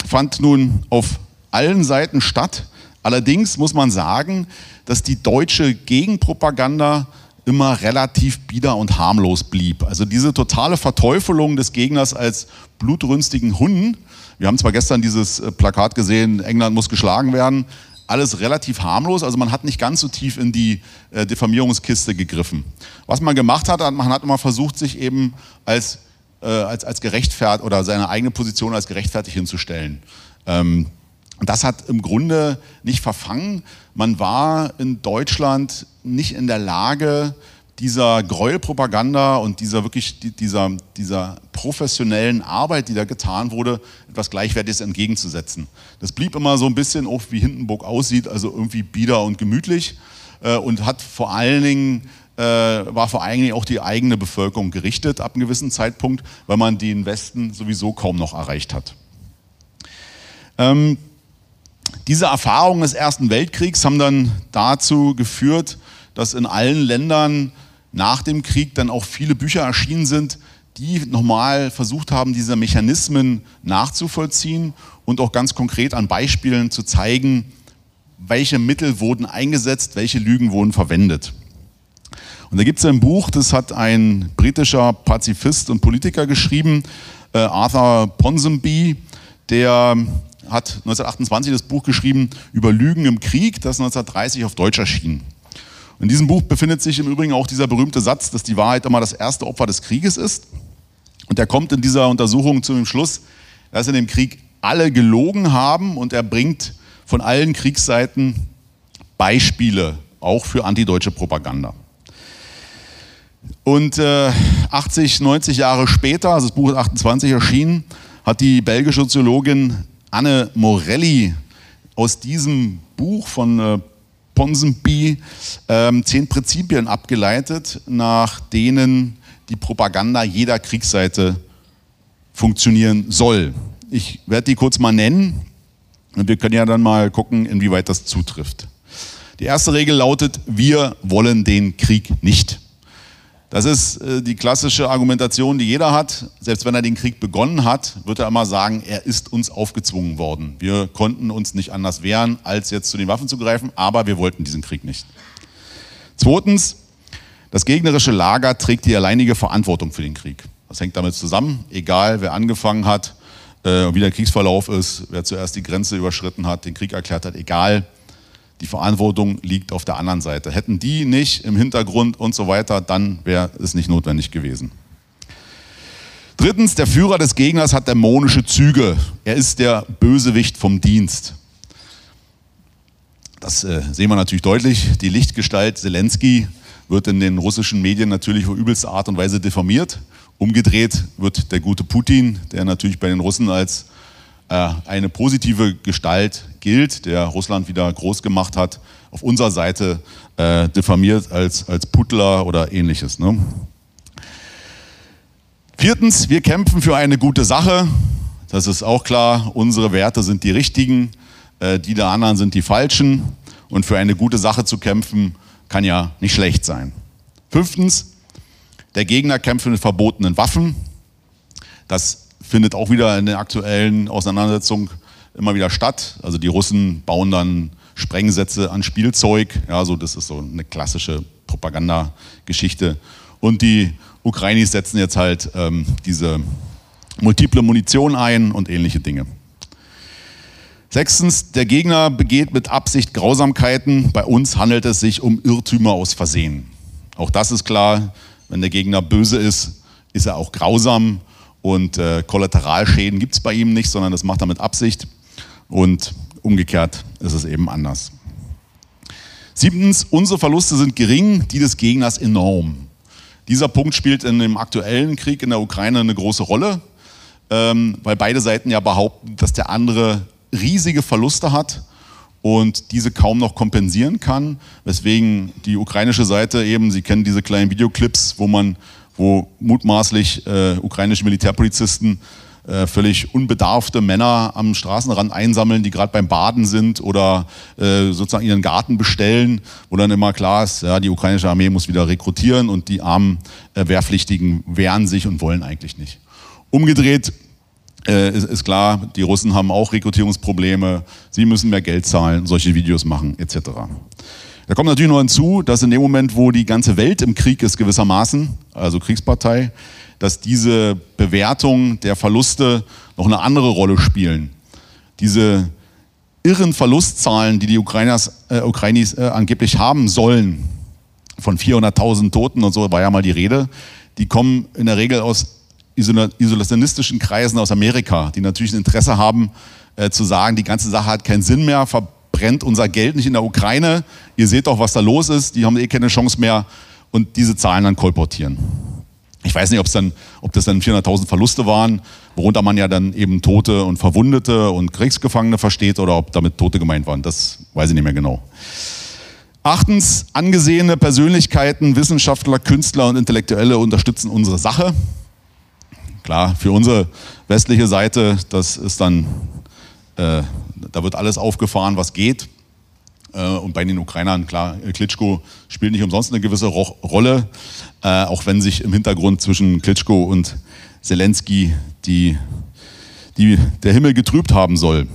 fand nun auf allen Seiten statt. Allerdings muss man sagen, dass die deutsche Gegenpropaganda immer relativ bieder und harmlos blieb. Also diese totale Verteufelung des Gegners als blutrünstigen Hunden. Wir haben zwar gestern dieses äh, Plakat gesehen, England muss geschlagen werden, alles relativ harmlos. Also man hat nicht ganz so tief in die äh, Diffamierungskiste gegriffen. Was man gemacht hat, man hat immer versucht, sich eben als, äh, als, als gerechtfertigt oder seine eigene Position als gerechtfertigt hinzustellen. Ähm, das hat im Grunde nicht verfangen. Man war in Deutschland nicht in der Lage, dieser Gräuelpropaganda und dieser wirklich dieser, dieser professionellen Arbeit, die da getan wurde, etwas Gleichwertiges entgegenzusetzen. Das blieb immer so ein bisschen auch wie Hindenburg aussieht, also irgendwie bieder und gemütlich äh, und hat vor allen Dingen äh, war vor allen Dingen auch die eigene Bevölkerung gerichtet ab einem gewissen Zeitpunkt, weil man den Westen sowieso kaum noch erreicht hat. Ähm, diese Erfahrungen des Ersten Weltkriegs haben dann dazu geführt, dass in allen Ländern nach dem Krieg dann auch viele Bücher erschienen sind, die nochmal versucht haben, diese Mechanismen nachzuvollziehen und auch ganz konkret an Beispielen zu zeigen, welche Mittel wurden eingesetzt, welche Lügen wurden verwendet. Und da gibt es ein Buch, das hat ein britischer Pazifist und Politiker geschrieben, äh, Arthur Ponsonby, der hat 1928 das Buch geschrieben über Lügen im Krieg, das 1930 auf Deutsch erschien. In diesem Buch befindet sich im Übrigen auch dieser berühmte Satz, dass die Wahrheit immer das erste Opfer des Krieges ist. Und er kommt in dieser Untersuchung zu dem Schluss, dass in dem Krieg alle gelogen haben und er bringt von allen Kriegsseiten Beispiele, auch für antideutsche Propaganda. Und äh, 80, 90 Jahre später, also das Buch ist 28 erschienen, hat die belgische Soziologin Anne Morelli aus diesem Buch von äh, Ponsonby ähm, zehn Prinzipien abgeleitet, nach denen die Propaganda jeder Kriegsseite funktionieren soll. Ich werde die kurz mal nennen und wir können ja dann mal gucken, inwieweit das zutrifft. Die erste Regel lautet, wir wollen den Krieg nicht. Das ist äh, die klassische Argumentation, die jeder hat. Selbst wenn er den Krieg begonnen hat, wird er immer sagen, er ist uns aufgezwungen worden. Wir konnten uns nicht anders wehren, als jetzt zu den Waffen zu greifen, aber wir wollten diesen Krieg nicht. Zweitens, das gegnerische Lager trägt die alleinige Verantwortung für den Krieg. Das hängt damit zusammen, egal wer angefangen hat, äh, wie der Kriegsverlauf ist, wer zuerst die Grenze überschritten hat, den Krieg erklärt hat, egal. Die Verantwortung liegt auf der anderen Seite. Hätten die nicht im Hintergrund und so weiter, dann wäre es nicht notwendig gewesen. Drittens, der Führer des Gegners hat dämonische Züge. Er ist der Bösewicht vom Dienst. Das äh, sehen wir natürlich deutlich. Die Lichtgestalt Zelensky wird in den russischen Medien natürlich auf übelste Art und Weise diffamiert. Umgedreht wird der gute Putin, der natürlich bei den Russen als eine positive Gestalt gilt, der Russland wieder groß gemacht hat, auf unserer Seite äh, diffamiert als, als Putler oder ähnliches. Ne? Viertens, wir kämpfen für eine gute Sache. Das ist auch klar, unsere Werte sind die richtigen, äh, die der anderen sind die falschen. Und für eine gute Sache zu kämpfen, kann ja nicht schlecht sein. Fünftens, der Gegner kämpft mit verbotenen Waffen. Das findet auch wieder in der aktuellen Auseinandersetzung immer wieder statt. Also die Russen bauen dann Sprengsätze an Spielzeug. Ja, so das ist so eine klassische Propagandageschichte. Und die Ukrainis setzen jetzt halt ähm, diese multiple Munition ein und ähnliche Dinge. Sechstens, der Gegner begeht mit Absicht Grausamkeiten. Bei uns handelt es sich um Irrtümer aus Versehen. Auch das ist klar. Wenn der Gegner böse ist, ist er auch grausam und äh, Kollateralschäden gibt es bei ihm nicht, sondern das macht er mit Absicht und umgekehrt ist es eben anders. Siebtens, unsere Verluste sind gering, die des Gegners enorm. Dieser Punkt spielt in dem aktuellen Krieg in der Ukraine eine große Rolle, ähm, weil beide Seiten ja behaupten, dass der andere riesige Verluste hat und diese kaum noch kompensieren kann, weswegen die ukrainische Seite eben, Sie kennen diese kleinen Videoclips, wo man, wo mutmaßlich äh, ukrainische Militärpolizisten äh, völlig unbedarfte Männer am Straßenrand einsammeln, die gerade beim Baden sind oder äh, sozusagen ihren Garten bestellen, wo dann immer klar ist, ja, die ukrainische Armee muss wieder rekrutieren und die armen äh, Wehrpflichtigen wehren sich und wollen eigentlich nicht. Umgedreht äh, ist, ist, klar, die Russen haben auch Rekrutierungsprobleme, sie müssen mehr Geld zahlen, solche Videos machen etc. Da kommt natürlich noch hinzu, dass in dem Moment, wo die ganze Welt im Krieg ist gewissermaßen, also Kriegspartei, dass diese Bewertung der Verluste noch eine andere Rolle spielen. Diese irren Verlustzahlen, die die Ukrainers, äh, Ukrainis äh, angeblich haben sollen, von 400.000 Toten und so war ja mal die Rede, die kommen in der Regel aus isolationistischen Kreisen aus Amerika, die natürlich ein Interesse haben, äh, zu sagen, die ganze Sache hat keinen Sinn mehr, verbrennt unser Geld nicht in der Ukraine, ihr seht doch, was da los ist, die haben eh keine Chance mehr und diese Zahlen dann kolportieren. Ich weiß nicht, dann, ob das dann 400.000 Verluste waren, worunter man ja dann eben Tote und Verwundete und Kriegsgefangene versteht oder ob damit Tote gemeint waren. Das weiß ich nicht mehr genau. Achtens, angesehene Persönlichkeiten, Wissenschaftler, Künstler und Intellektuelle unterstützen unsere Sache. Klar, für unsere westliche Seite, das ist dann, da wird alles aufgefahren, was geht. Äh, und bei den Ukrainern, klar, Klitschko spielt nicht umsonst eine gewisse Ro Rolle, äh, auch wenn sich im Hintergrund zwischen Klitschko und Zelensky die, die, der Himmel getrübt haben soll.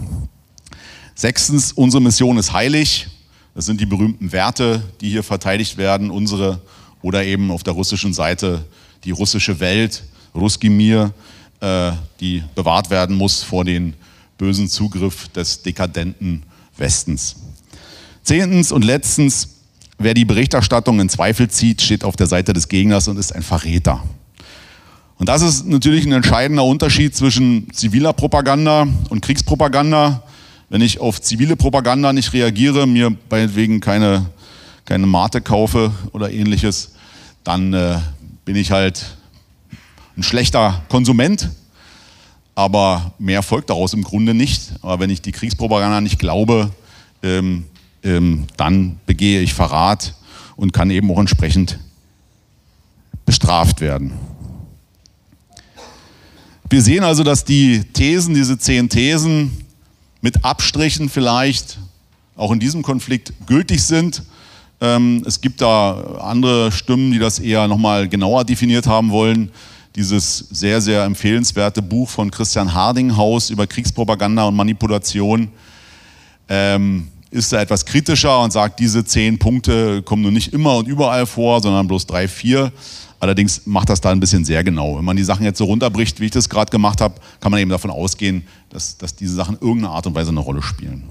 Sechstens, unsere Mission ist heilig. Das sind die berühmten Werte, die hier verteidigt werden, unsere oder eben auf der russischen Seite die russische Welt, Ruskimir, äh, die bewahrt werden muss vor den bösen Zugriff des dekadenten Westens. Zehntens und letztens, wer die Berichterstattung in Zweifel zieht, steht auf der Seite des Gegners und ist ein Verräter. Und das ist natürlich ein entscheidender Unterschied zwischen ziviler Propaganda und Kriegspropaganda. Wenn ich auf zivile Propaganda nicht reagiere, mir meinetwegen keine, keine Mate kaufe oder ähnliches, dann äh, bin ich halt ein schlechter Konsument, aber mehr folgt daraus im Grunde nicht. Aber wenn ich die Kriegspropaganda nicht glaube, ähm, ähm, dann begehe ich Verrat und kann eben auch entsprechend bestraft werden. Wir sehen also, dass die Thesen, diese zehn Thesen mit Abstrichen vielleicht auch in diesem Konflikt gültig sind. Ähm, es gibt da andere Stimmen, die das eher nochmal genauer definiert haben wollen. Dieses sehr, sehr empfehlenswerte Buch von Christian Hardinghaus über Kriegspropaganda und Manipulation ähm, ist da etwas kritischer und sagt, diese zehn Punkte kommen nun nicht immer und überall vor, sondern bloß drei, vier. Allerdings macht das da ein bisschen sehr genau. Wenn man die Sachen jetzt so runterbricht, wie ich das gerade gemacht habe, kann man eben davon ausgehen, dass, dass diese Sachen irgendeine Art und Weise eine Rolle spielen.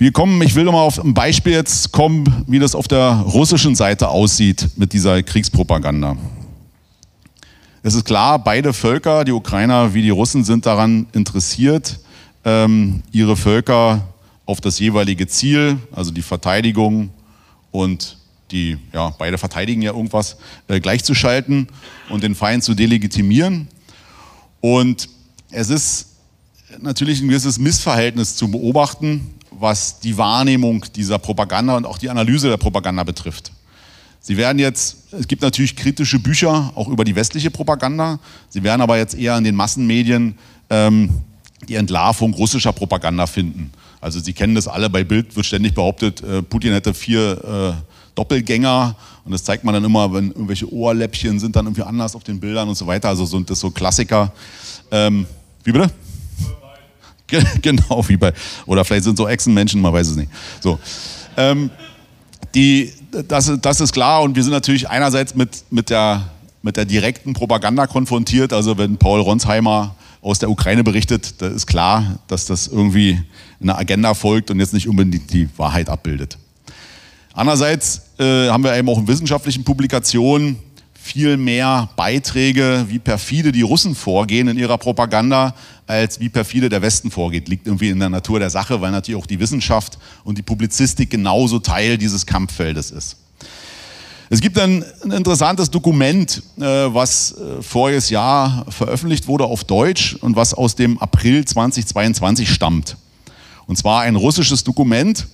Wir kommen, ich will nochmal auf ein Beispiel jetzt kommen, wie das auf der russischen Seite aussieht mit dieser Kriegspropaganda. Es ist klar, beide Völker, die Ukrainer wie die Russen, sind daran interessiert, ähm, ihre Völker auf das jeweilige Ziel, also die Verteidigung und die, ja, beide verteidigen ja irgendwas, äh, gleichzuschalten und den Feind zu delegitimieren. Und es ist natürlich ein gewisses Missverhältnis zu beobachten was die Wahrnehmung dieser Propaganda und auch die Analyse der Propaganda betrifft. Sie werden jetzt, es gibt natürlich kritische Bücher auch über die westliche Propaganda. Sie werden aber jetzt eher in den Massenmedien ähm, die Entlarvung russischer Propaganda finden. Also Sie kennen das alle, bei Bild wird ständig behauptet, äh, Putin hätte vier äh, Doppelgänger und das zeigt man dann immer, wenn irgendwelche Ohrläppchen sind dann irgendwie anders auf den Bildern und so weiter. Also sind das so Klassiker. Ähm, wie bitte? genau wie bei, oder vielleicht sind so Echsenmenschen, man weiß es nicht. So. Ähm, die, das, das ist klar und wir sind natürlich einerseits mit, mit, der, mit der direkten Propaganda konfrontiert. Also wenn Paul Ronsheimer aus der Ukraine berichtet, da ist klar, dass das irgendwie einer Agenda folgt und jetzt nicht unbedingt die Wahrheit abbildet. Andererseits äh, haben wir eben auch in wissenschaftlichen Publikationen viel mehr Beiträge, wie perfide die Russen vorgehen in ihrer Propaganda, als wie perfide der Westen vorgeht. Liegt irgendwie in der Natur der Sache, weil natürlich auch die Wissenschaft und die Publizistik genauso Teil dieses Kampffeldes ist. Es gibt ein, ein interessantes Dokument, äh, was äh, voriges Jahr veröffentlicht wurde auf Deutsch und was aus dem April 2022 stammt. Und zwar ein russisches Dokument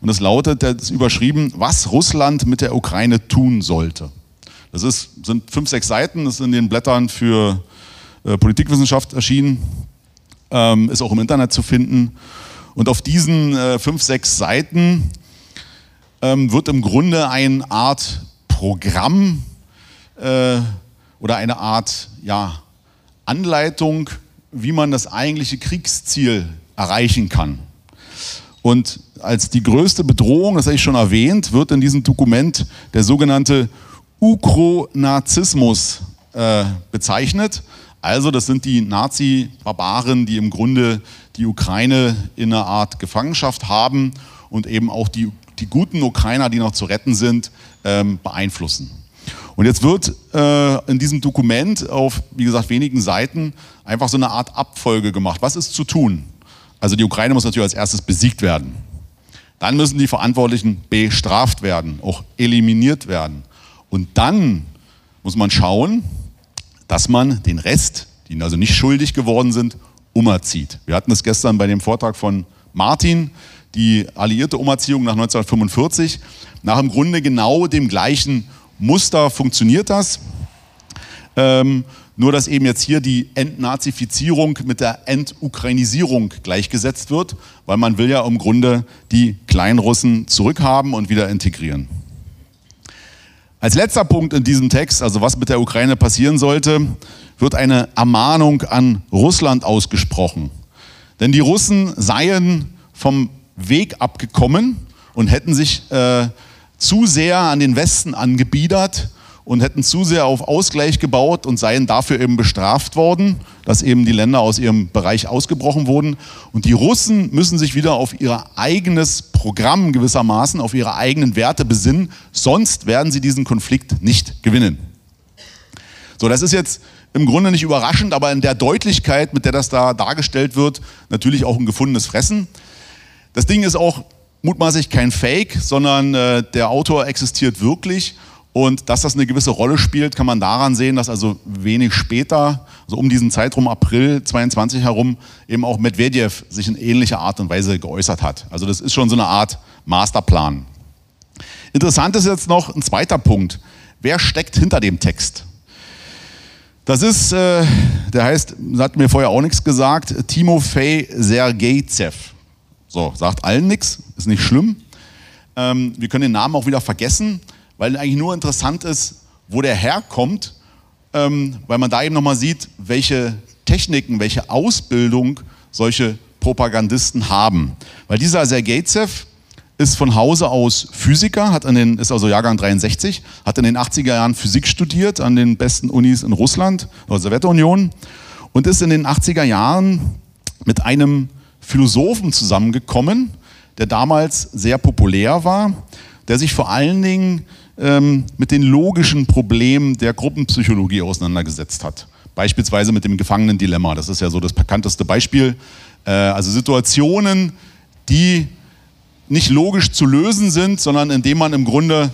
und es lautet, das ist überschrieben, was Russland mit der Ukraine tun sollte. Das ist, sind fünf, sechs Seiten, das ist in den Blättern für äh, Politikwissenschaft erschienen, ähm, ist auch im Internet zu finden. Und auf diesen äh, fünf, sechs Seiten ähm, wird im Grunde eine Art Programm äh, oder eine Art ja, Anleitung, wie man das eigentliche Kriegsziel erreichen kann. Und als die größte Bedrohung, das habe ich schon erwähnt, wird in diesem Dokument der sogenannte Ukronazismus äh, bezeichnet. Also das sind die Nazi-Barbaren, die im Grunde die Ukraine in einer Art Gefangenschaft haben und eben auch die, die guten Ukrainer, die noch zu retten sind, ähm, beeinflussen. Und jetzt wird äh, in diesem Dokument auf, wie gesagt, wenigen Seiten einfach so eine Art Abfolge gemacht. Was ist zu tun? Also die Ukraine muss natürlich als erstes besiegt werden. Dann müssen die Verantwortlichen bestraft werden, auch eliminiert werden. Und dann muss man schauen, dass man den Rest, die also nicht schuldig geworden sind, umerzieht. Wir hatten es gestern bei dem Vortrag von Martin, die alliierte Umerziehung nach 1945. Nach im Grunde genau dem gleichen Muster funktioniert das. Ähm, nur dass eben jetzt hier die Entnazifizierung mit der Entukrainisierung gleichgesetzt wird, weil man will ja im Grunde die Kleinrussen zurückhaben und wieder integrieren. Als letzter Punkt in diesem Text, also was mit der Ukraine passieren sollte, wird eine Ermahnung an Russland ausgesprochen. Denn die Russen seien vom Weg abgekommen und hätten sich äh, zu sehr an den Westen angebiedert und hätten zu sehr auf Ausgleich gebaut und seien dafür eben bestraft worden, dass eben die Länder aus ihrem Bereich ausgebrochen wurden. Und die Russen müssen sich wieder auf ihr eigenes Programm gewissermaßen, auf ihre eigenen Werte besinnen, sonst werden sie diesen Konflikt nicht gewinnen. So, das ist jetzt im Grunde nicht überraschend, aber in der Deutlichkeit, mit der das da dargestellt wird, natürlich auch ein gefundenes Fressen. Das Ding ist auch mutmaßlich kein Fake, sondern äh, der Autor existiert wirklich und dass das eine gewisse Rolle spielt, kann man daran sehen, dass also wenig später, also um diesen Zeitraum April 22 herum, eben auch Medvedev sich in ähnlicher Art und Weise geäußert hat. Also das ist schon so eine Art Masterplan. Interessant ist jetzt noch ein zweiter Punkt. Wer steckt hinter dem Text? Das ist, äh, der heißt, hat mir vorher auch nichts gesagt, Timofei Sergeitsev. So, sagt allen nichts, ist nicht schlimm. Ähm, wir können den Namen auch wieder vergessen, weil eigentlich nur interessant ist, wo der herkommt, ähm, weil man da eben nochmal sieht, welche Techniken, welche Ausbildung solche Propagandisten haben. Weil dieser Sergejew ist von Hause aus Physiker, hat an den, ist also Jahrgang 63, hat in den 80er Jahren Physik studiert an den besten Unis in Russland, der Sowjetunion und ist in den 80er Jahren mit einem Philosophen zusammengekommen, der damals sehr populär war, der sich vor allen Dingen ähm, mit den logischen Problemen der Gruppenpsychologie auseinandergesetzt hat. Beispielsweise mit dem Gefangenendilemma. Das ist ja so das bekannteste Beispiel. Äh, also Situationen, die nicht logisch zu lösen sind, sondern indem man im Grunde,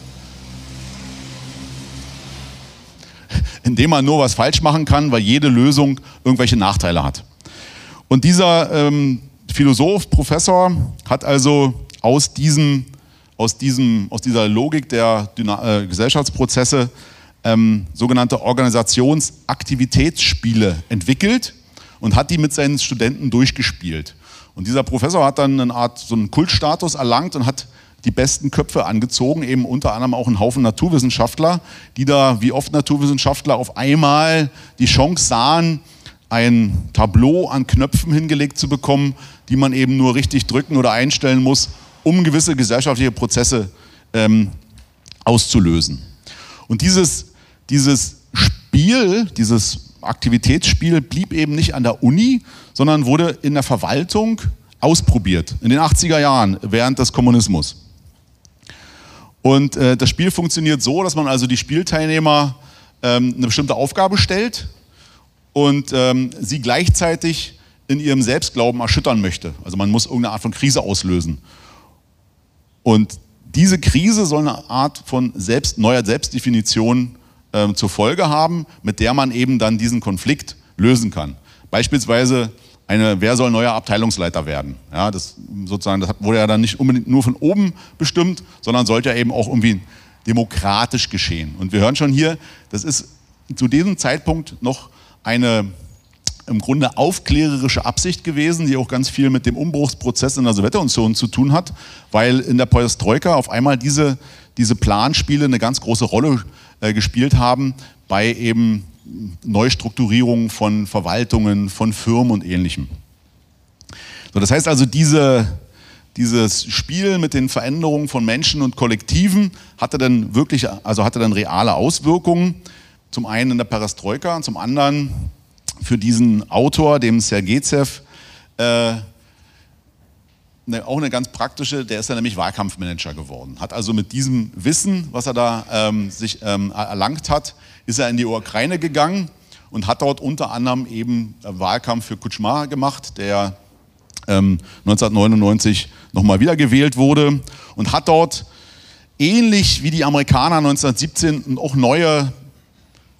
indem man nur was falsch machen kann, weil jede Lösung irgendwelche Nachteile hat. Und dieser ähm, Philosoph, Professor hat also aus diesem, aus diesem, aus dieser Logik der Dyna äh, Gesellschaftsprozesse ähm, sogenannte Organisationsaktivitätsspiele entwickelt und hat die mit seinen Studenten durchgespielt. Und dieser Professor hat dann eine Art so einen Kultstatus erlangt und hat die besten Köpfe angezogen, eben unter anderem auch einen Haufen Naturwissenschaftler, die da, wie oft Naturwissenschaftler, auf einmal die Chance sahen, ein Tableau an Knöpfen hingelegt zu bekommen, die man eben nur richtig drücken oder einstellen muss, um gewisse gesellschaftliche Prozesse ähm, auszulösen. Und dieses, dieses Spiel, dieses Aktivitätsspiel blieb eben nicht an der Uni, sondern wurde in der Verwaltung ausprobiert, in den 80er Jahren, während des Kommunismus. Und äh, das Spiel funktioniert so, dass man also die Spielteilnehmer ähm, eine bestimmte Aufgabe stellt und ähm, sie gleichzeitig in ihrem Selbstglauben erschüttern möchte. Also man muss irgendeine Art von Krise auslösen. Und diese Krise soll eine Art von Selbst, neuer Selbstdefinition äh, zur Folge haben, mit der man eben dann diesen Konflikt lösen kann. Beispielsweise eine, wer soll neuer Abteilungsleiter werden? Ja, das sozusagen, das wurde ja dann nicht unbedingt nur von oben bestimmt, sondern sollte ja eben auch irgendwie demokratisch geschehen. Und wir hören schon hier, das ist zu diesem Zeitpunkt noch eine im Grunde aufklärerische Absicht gewesen, die auch ganz viel mit dem Umbruchsprozess in der Sowjetunion zu tun hat, weil in der Perestroika auf einmal diese, diese Planspiele eine ganz große Rolle äh, gespielt haben bei eben Neustrukturierung von Verwaltungen, von Firmen und ähnlichem. So, das heißt also, diese, dieses Spiel mit den Veränderungen von Menschen und Kollektiven hatte dann wirklich, also hatte dann reale Auswirkungen. Zum einen in der Perestroika und zum anderen für diesen Autor, dem Sergejew, äh, ne, auch eine ganz praktische, der ist ja nämlich Wahlkampfmanager geworden. Hat also mit diesem Wissen, was er da ähm, sich ähm, erlangt hat, ist er in die Ukraine gegangen und hat dort unter anderem eben Wahlkampf für Kutschma gemacht, der ähm, 1999 nochmal wiedergewählt wurde und hat dort ähnlich wie die Amerikaner 1917 auch neue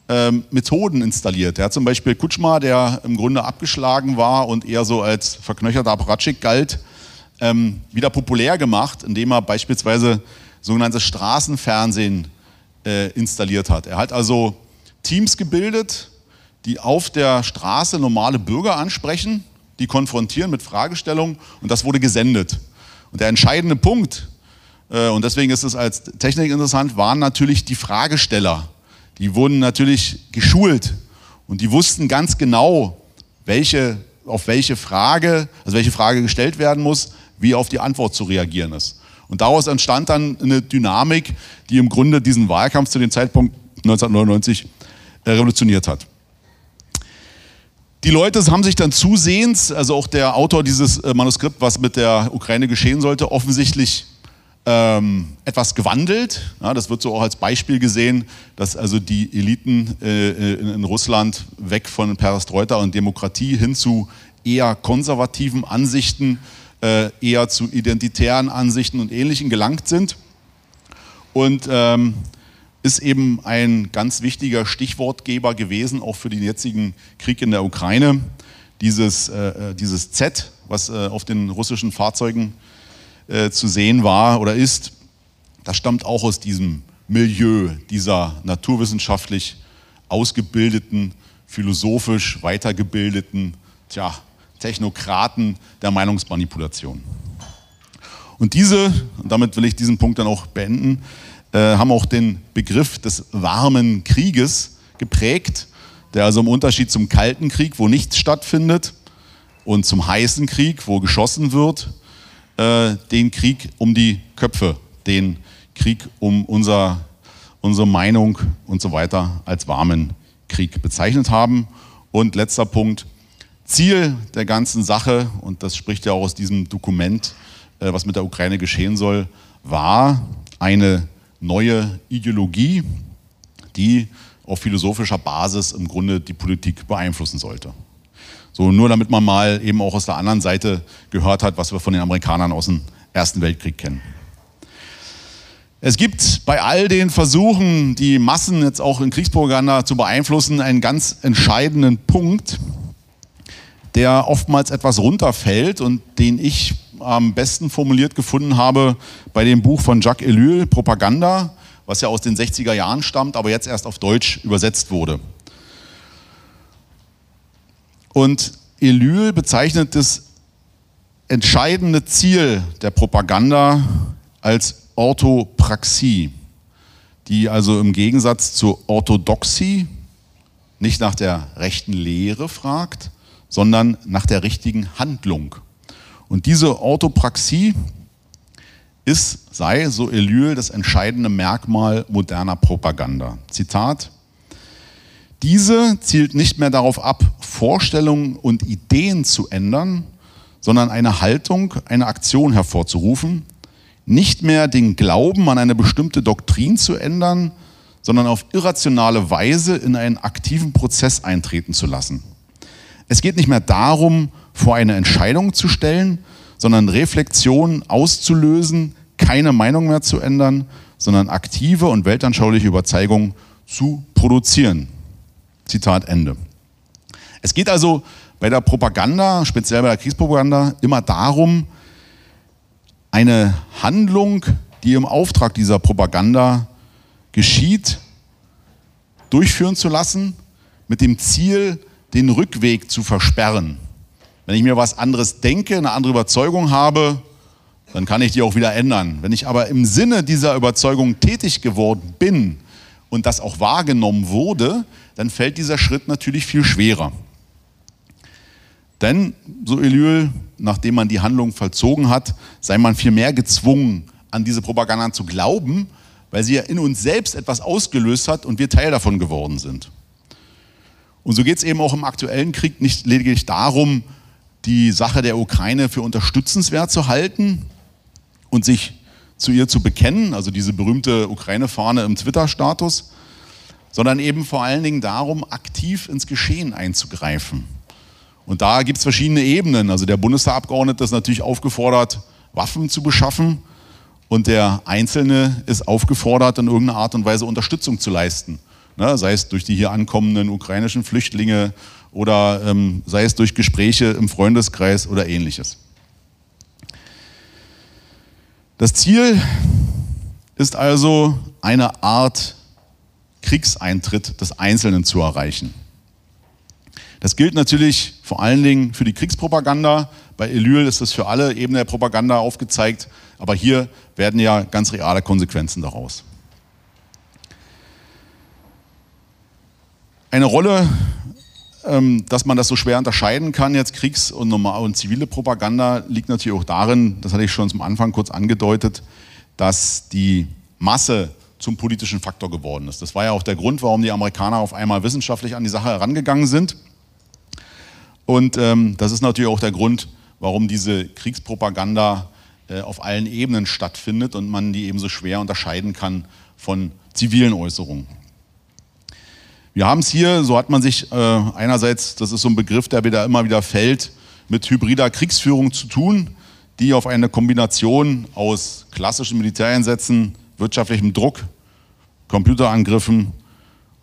ähm, Methoden installiert. Er hat zum Beispiel Kutschma, der im Grunde abgeschlagen war und eher so als verknöcherter Apparatschik galt, ähm, wieder populär gemacht, indem er beispielsweise sogenanntes Straßenfernsehen äh, installiert hat. Er hat also Teams gebildet, die auf der Straße normale Bürger ansprechen, die konfrontieren mit Fragestellungen und das wurde gesendet. Und der entscheidende Punkt, äh, und deswegen ist es als Technik interessant, waren natürlich die Fragesteller. Die wurden natürlich geschult und die wussten ganz genau, welche, auf welche Frage, also welche Frage gestellt werden muss, wie auf die Antwort zu reagieren ist. Und daraus entstand dann eine Dynamik, die im Grunde diesen Wahlkampf zu dem Zeitpunkt 1999 äh, revolutioniert hat. Die Leute haben sich dann zusehends, also auch der Autor dieses äh, Manuskript, was mit der Ukraine geschehen sollte, offensichtlich ähm, etwas gewandelt. Ja, das wird so auch als Beispiel gesehen, dass also die Eliten äh, in, in, Russland weg von Perestroika und Demokratie hin zu eher konservativen Ansichten äh, eher zu identitären Ansichten und Ähnlichem gelangt sind. Und ähm, ist eben ein ganz wichtiger Stichwortgeber gewesen, auch für den jetzigen Krieg in der Ukraine. Dieses, äh, äh dieses Z, was äh, auf den russischen Fahrzeugen äh, zu sehen war oder ist, das stammt auch aus diesem Milieu dieser naturwissenschaftlich ausgebildeten, philosophisch weitergebildeten, tja, Technokraten der Meinungsmanipulation. Und diese, und damit will ich diesen Punkt dann auch beenden, äh, haben auch den Begriff des warmen Krieges geprägt, der also im Unterschied zum Kalten Krieg, wo nichts stattfindet, und zum heißen Krieg, wo geschossen wird, äh, den Krieg um die Köpfe, den Krieg um unser, unsere Meinung und so weiter als warmen Krieg bezeichnet haben. Und letzter Punkt, Ziel der ganzen Sache, und das spricht ja auch aus diesem Dokument, äh, was mit der Ukraine geschehen soll, war eine neue Ideologie, die auf philosophischer Basis im Grunde die Politik beeinflussen sollte. So nur damit man mal eben auch aus der anderen Seite gehört hat, was wir von den Amerikanern aus dem Ersten Weltkrieg kennen. Es gibt bei all den Versuchen, die Massen jetzt auch in Kriegspropaganda zu beeinflussen, einen ganz entscheidenden Punkt, der oftmals etwas runterfällt und den ich am besten formuliert gefunden habe bei dem Buch von Jacques Ellul, Propaganda, was ja aus den 60er Jahren stammt, aber jetzt erst auf Deutsch übersetzt wurde. Und Ellul bezeichnet das entscheidende Ziel der Propaganda als Orthopraxie, die also im Gegensatz zur Orthodoxie nicht nach der rechten Lehre fragt, sondern nach der richtigen Handlung. Und diese Orthopraxie ist, sei so Ellul, das entscheidende Merkmal moderner Propaganda. Zitat, diese zielt nicht mehr darauf ab, Vorstellungen und Ideen zu ändern, sondern eine Haltung, eine Aktion hervorzurufen, nicht mehr den Glauben an eine bestimmte Doktrin zu ändern, sondern auf irrationale Weise in einen aktiven Prozess eintreten zu lassen. Es geht nicht mehr darum, vor eine Entscheidung zu stellen, sondern Reflexion auszulösen, keine Meinung mehr zu ändern, sondern aktive und weltanschauliche Überzeugung zu produzieren. Zitat Ende. Es geht also bei der Propaganda, speziell bei der Kriegspropaganda, immer darum, eine Handlung, die im Auftrag dieser Propaganda geschieht, durchführen zu lassen, mit dem Ziel, den Rückweg zu versperren. Wenn ich mir was anderes denke, eine andere Überzeugung habe, dann kann ich die auch wieder ändern. Wenn ich aber im Sinne dieser Überzeugung tätig geworden bin und das auch wahrgenommen wurde, dann fällt dieser Schritt natürlich viel schwerer. Denn, so Elyl, nachdem man die Handlung vollzogen hat, sei man viel mehr gezwungen, an diese Propaganda zu glauben, weil sie ja in uns selbst etwas ausgelöst hat und wir Teil davon geworden sind. Und so geht es eben auch im aktuellen Krieg nicht lediglich darum, die Sache der Ukraine für unterstützenswert zu halten und sich zu ihr zu bekennen, also diese berühmte Ukraine-Fahne im Twitter-Status, sondern eben vor allen Dingen darum, aktiv ins Geschehen einzugreifen. Und da gibt es verschiedene Ebenen. Also der Bundestagsabgeordnete ist natürlich aufgefordert, Waffen zu beschaffen und der Einzelne ist aufgefordert, in irgendeiner Art und Weise Unterstützung zu leisten. Ne, sei es durch die hier ankommenden ukrainischen Flüchtlinge oder ähm, sei es durch Gespräche im Freundeskreis oder ähnliches. Das Ziel ist also eine Art Kriegseintritt des Einzelnen zu erreichen. Das gilt natürlich vor allen Dingen für die Kriegspropaganda. Bei Elyl ist das für alle Ebenen der Propaganda aufgezeigt, aber hier werden ja ganz reale Konsequenzen daraus. Eine Rolle, ähm, dass man das so schwer unterscheiden kann, jetzt Kriegs- und, und zivile Propaganda, liegt natürlich auch darin, das hatte ich schon zum Anfang kurz angedeutet, dass die Masse zum politischen Faktor geworden ist. Das war ja auch der Grund, warum die Amerikaner auf einmal wissenschaftlich an die Sache herangegangen sind. Und ähm, das ist natürlich auch der Grund, warum diese Kriegspropaganda äh, auf allen Ebenen stattfindet und man die eben so schwer unterscheiden kann von zivilen Äußerungen. Wir haben es hier, so hat man sich äh, einerseits, das ist so ein Begriff, der wieder immer wieder fällt, mit hybrider Kriegsführung zu tun, die auf eine Kombination aus klassischen Militäreinsätzen, wirtschaftlichem Druck, Computerangriffen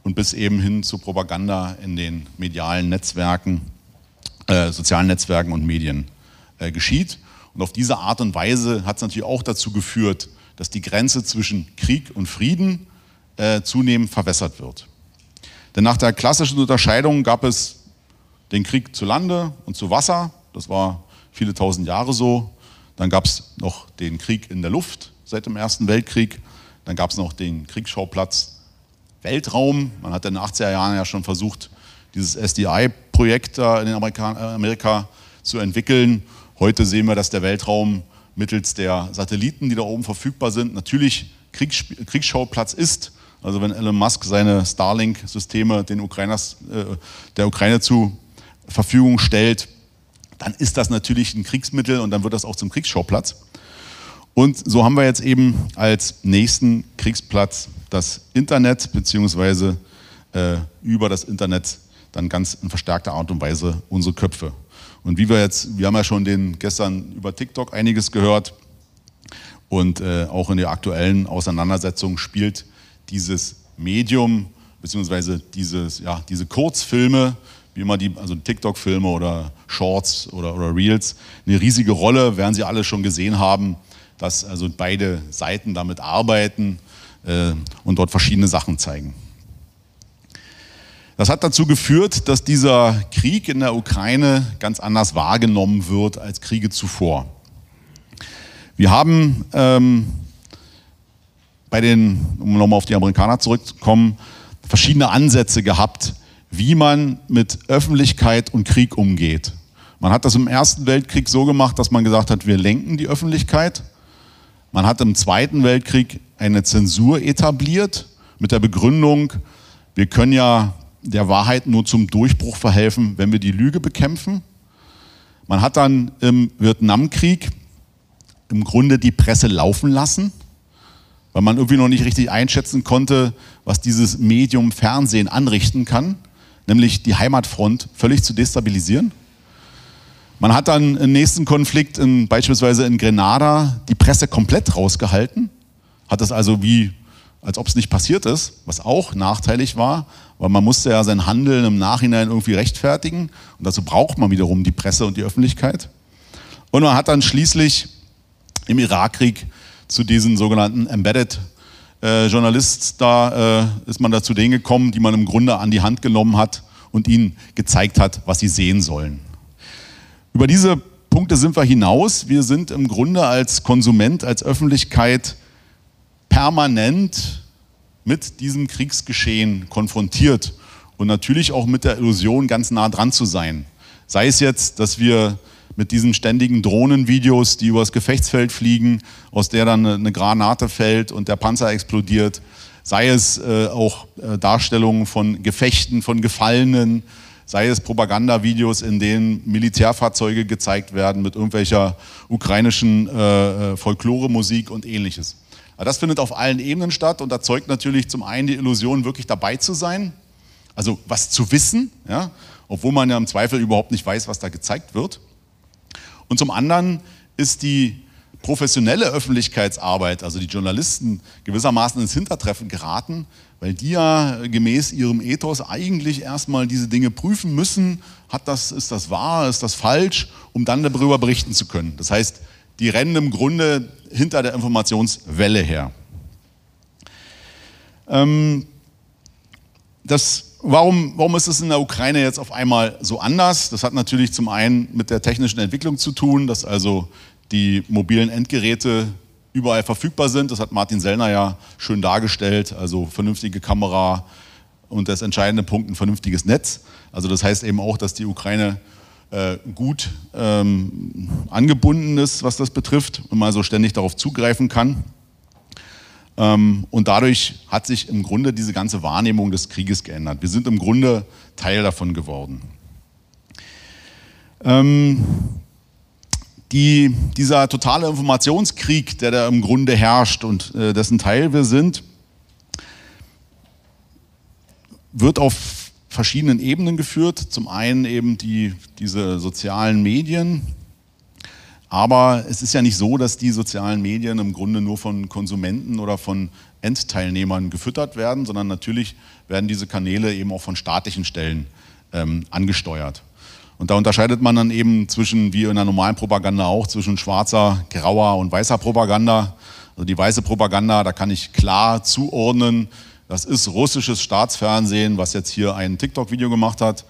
und bis eben hin zu Propaganda in den medialen Netzwerken, äh, sozialen Netzwerken und Medien äh, geschieht. Und auf diese Art und Weise hat es natürlich auch dazu geführt, dass die Grenze zwischen Krieg und Frieden äh, zunehmend verwässert wird. Denn nach der klassischen Unterscheidung gab es den Krieg zu Lande und zu Wasser. Das war viele tausend Jahre so. Dann gab es noch den Krieg in der Luft seit dem Ersten Weltkrieg. Dann gab es noch den Kriegsschauplatz Weltraum. Man hat in den 80er Jahren ja schon versucht, dieses SDI-Projekt in Amerika, äh, Amerika zu entwickeln. Heute sehen wir, dass der Weltraum mittels der Satelliten, die da oben verfügbar sind, natürlich Kriegsschauplatz ist. Also wenn Elon Musk seine Starlink-Systeme äh, der Ukraine zu Verfügung stellt, dann ist das natürlich ein Kriegsmittel und dann wird das auch zum Kriegsschauplatz. Und so haben wir jetzt eben als nächsten Kriegsplatz das Internet, beziehungsweise äh, über das Internet dann ganz in verstärkter Art und Weise unsere Köpfe. Und wie wir jetzt, wir haben ja schon den gestern über TikTok einiges gehört und äh, auch in der aktuellen Auseinandersetzung spielt dieses Medium beziehungsweise dieses, ja, diese Kurzfilme, wie immer die, also TikTok-Filme oder Shorts oder, oder Reels, eine riesige Rolle, werden Sie alle schon gesehen haben, dass also beide Seiten damit arbeiten äh, und dort verschiedene Sachen zeigen. Das hat dazu geführt, dass dieser Krieg in der Ukraine ganz anders wahrgenommen wird als Kriege zuvor. Wir haben ähm, bei den, um nochmal auf die Amerikaner zurückzukommen, verschiedene Ansätze gehabt, wie man mit Öffentlichkeit und Krieg umgeht. Man hat das im Ersten Weltkrieg so gemacht, dass man gesagt hat, wir lenken die Öffentlichkeit. Man hat im Zweiten Weltkrieg eine Zensur etabliert mit der Begründung, wir können ja der Wahrheit nur zum Durchbruch verhelfen, wenn wir die Lüge bekämpfen. Man hat dann im Vietnamkrieg im Grunde die Presse laufen lassen, weil man irgendwie noch nicht richtig einschätzen konnte, was dieses Medium Fernsehen anrichten kann, nämlich die Heimatfront völlig zu destabilisieren. Man hat dann im nächsten Konflikt, in, beispielsweise in Grenada, die Presse komplett rausgehalten, hat das also wie als ob es nicht passiert ist, was auch nachteilig war, weil man musste ja sein Handeln im Nachhinein irgendwie rechtfertigen und dazu braucht man wiederum die Presse und die Öffentlichkeit. Und man hat dann schließlich im Irakkrieg zu diesen sogenannten Embedded äh, Journalists, da äh, ist man da zu denen gekommen, die man im Grunde an die Hand genommen hat und ihnen gezeigt hat, was sie sehen sollen. Über diese Punkte sind wir hinaus. Wir sind im Grunde als Konsument, als Öffentlichkeit permanent mit diesem Kriegsgeschehen konfrontiert und natürlich auch mit der Illusion, ganz nah dran zu sein. Sei es jetzt, dass wir mit diesen ständigen Drohnenvideos, die übers Gefechtsfeld fliegen, aus der dann eine Granate fällt und der Panzer explodiert, sei es äh, auch äh, Darstellungen von Gefechten, von Gefallenen, sei es Propagandavideos, in denen Militärfahrzeuge gezeigt werden mit irgendwelcher ukrainischen äh, äh Folkloremusik und ähnliches. Aber das findet auf allen Ebenen statt und erzeugt natürlich zum einen die Illusion, wirklich dabei zu sein, also was zu wissen, ja, obwohl man ja im Zweifel überhaupt nicht weiß, was da gezeigt wird. Und zum anderen ist die professionelle Öffentlichkeitsarbeit, also die Journalisten, gewissermaßen ins Hintertreffen geraten, weil die ja gemäß ihrem Ethos eigentlich erstmal diese Dinge prüfen müssen, hat das, ist das wahr, ist das falsch, um dann darüber berichten zu können. Das heißt, die rennen im Grunde hinter der Informationswelle her. Ähm, das, warum, warum ist es in der Ukraine jetzt auf einmal so anders? Das hat natürlich zum einen mit der technischen Entwicklung zu tun, dass also die mobilen Endgeräte überall verfügbar sind. Das hat Martin Sellner ja schön dargestellt. Also vernünftige Kamera und das entscheidende Punkt ein vernünftiges Netz. Also das heißt eben auch, dass die Ukraine äh, gut ähm, angebunden ist, was das betrifft und mal so ständig darauf zugreifen kann. Ähm, und dadurch hat sich im Grunde diese ganze Wahrnehmung des Krieges geändert. Wir sind im Grunde Teil davon geworden. Ähm, die, dieser totale Informationskrieg, der da im Grunde herrscht und äh, dessen Teil wir sind, wird auf verschiedenen Ebenen geführt. Zum einen eben die, diese sozialen Medien. Aber es ist ja nicht so, dass die sozialen Medien im Grunde nur von Konsumenten oder von Endteilnehmern gefüttert werden, sondern natürlich werden diese Kanäle eben auch von staatlichen Stellen ähm, angesteuert. Und da unterscheidet man dann eben zwischen, wie in der normalen Propaganda auch, zwischen schwarzer, grauer und weißer Propaganda. Also die weiße Propaganda, da kann ich klar zuordnen, das ist russisches Staatsfernsehen, was jetzt hier ein TikTok-Video gemacht hat.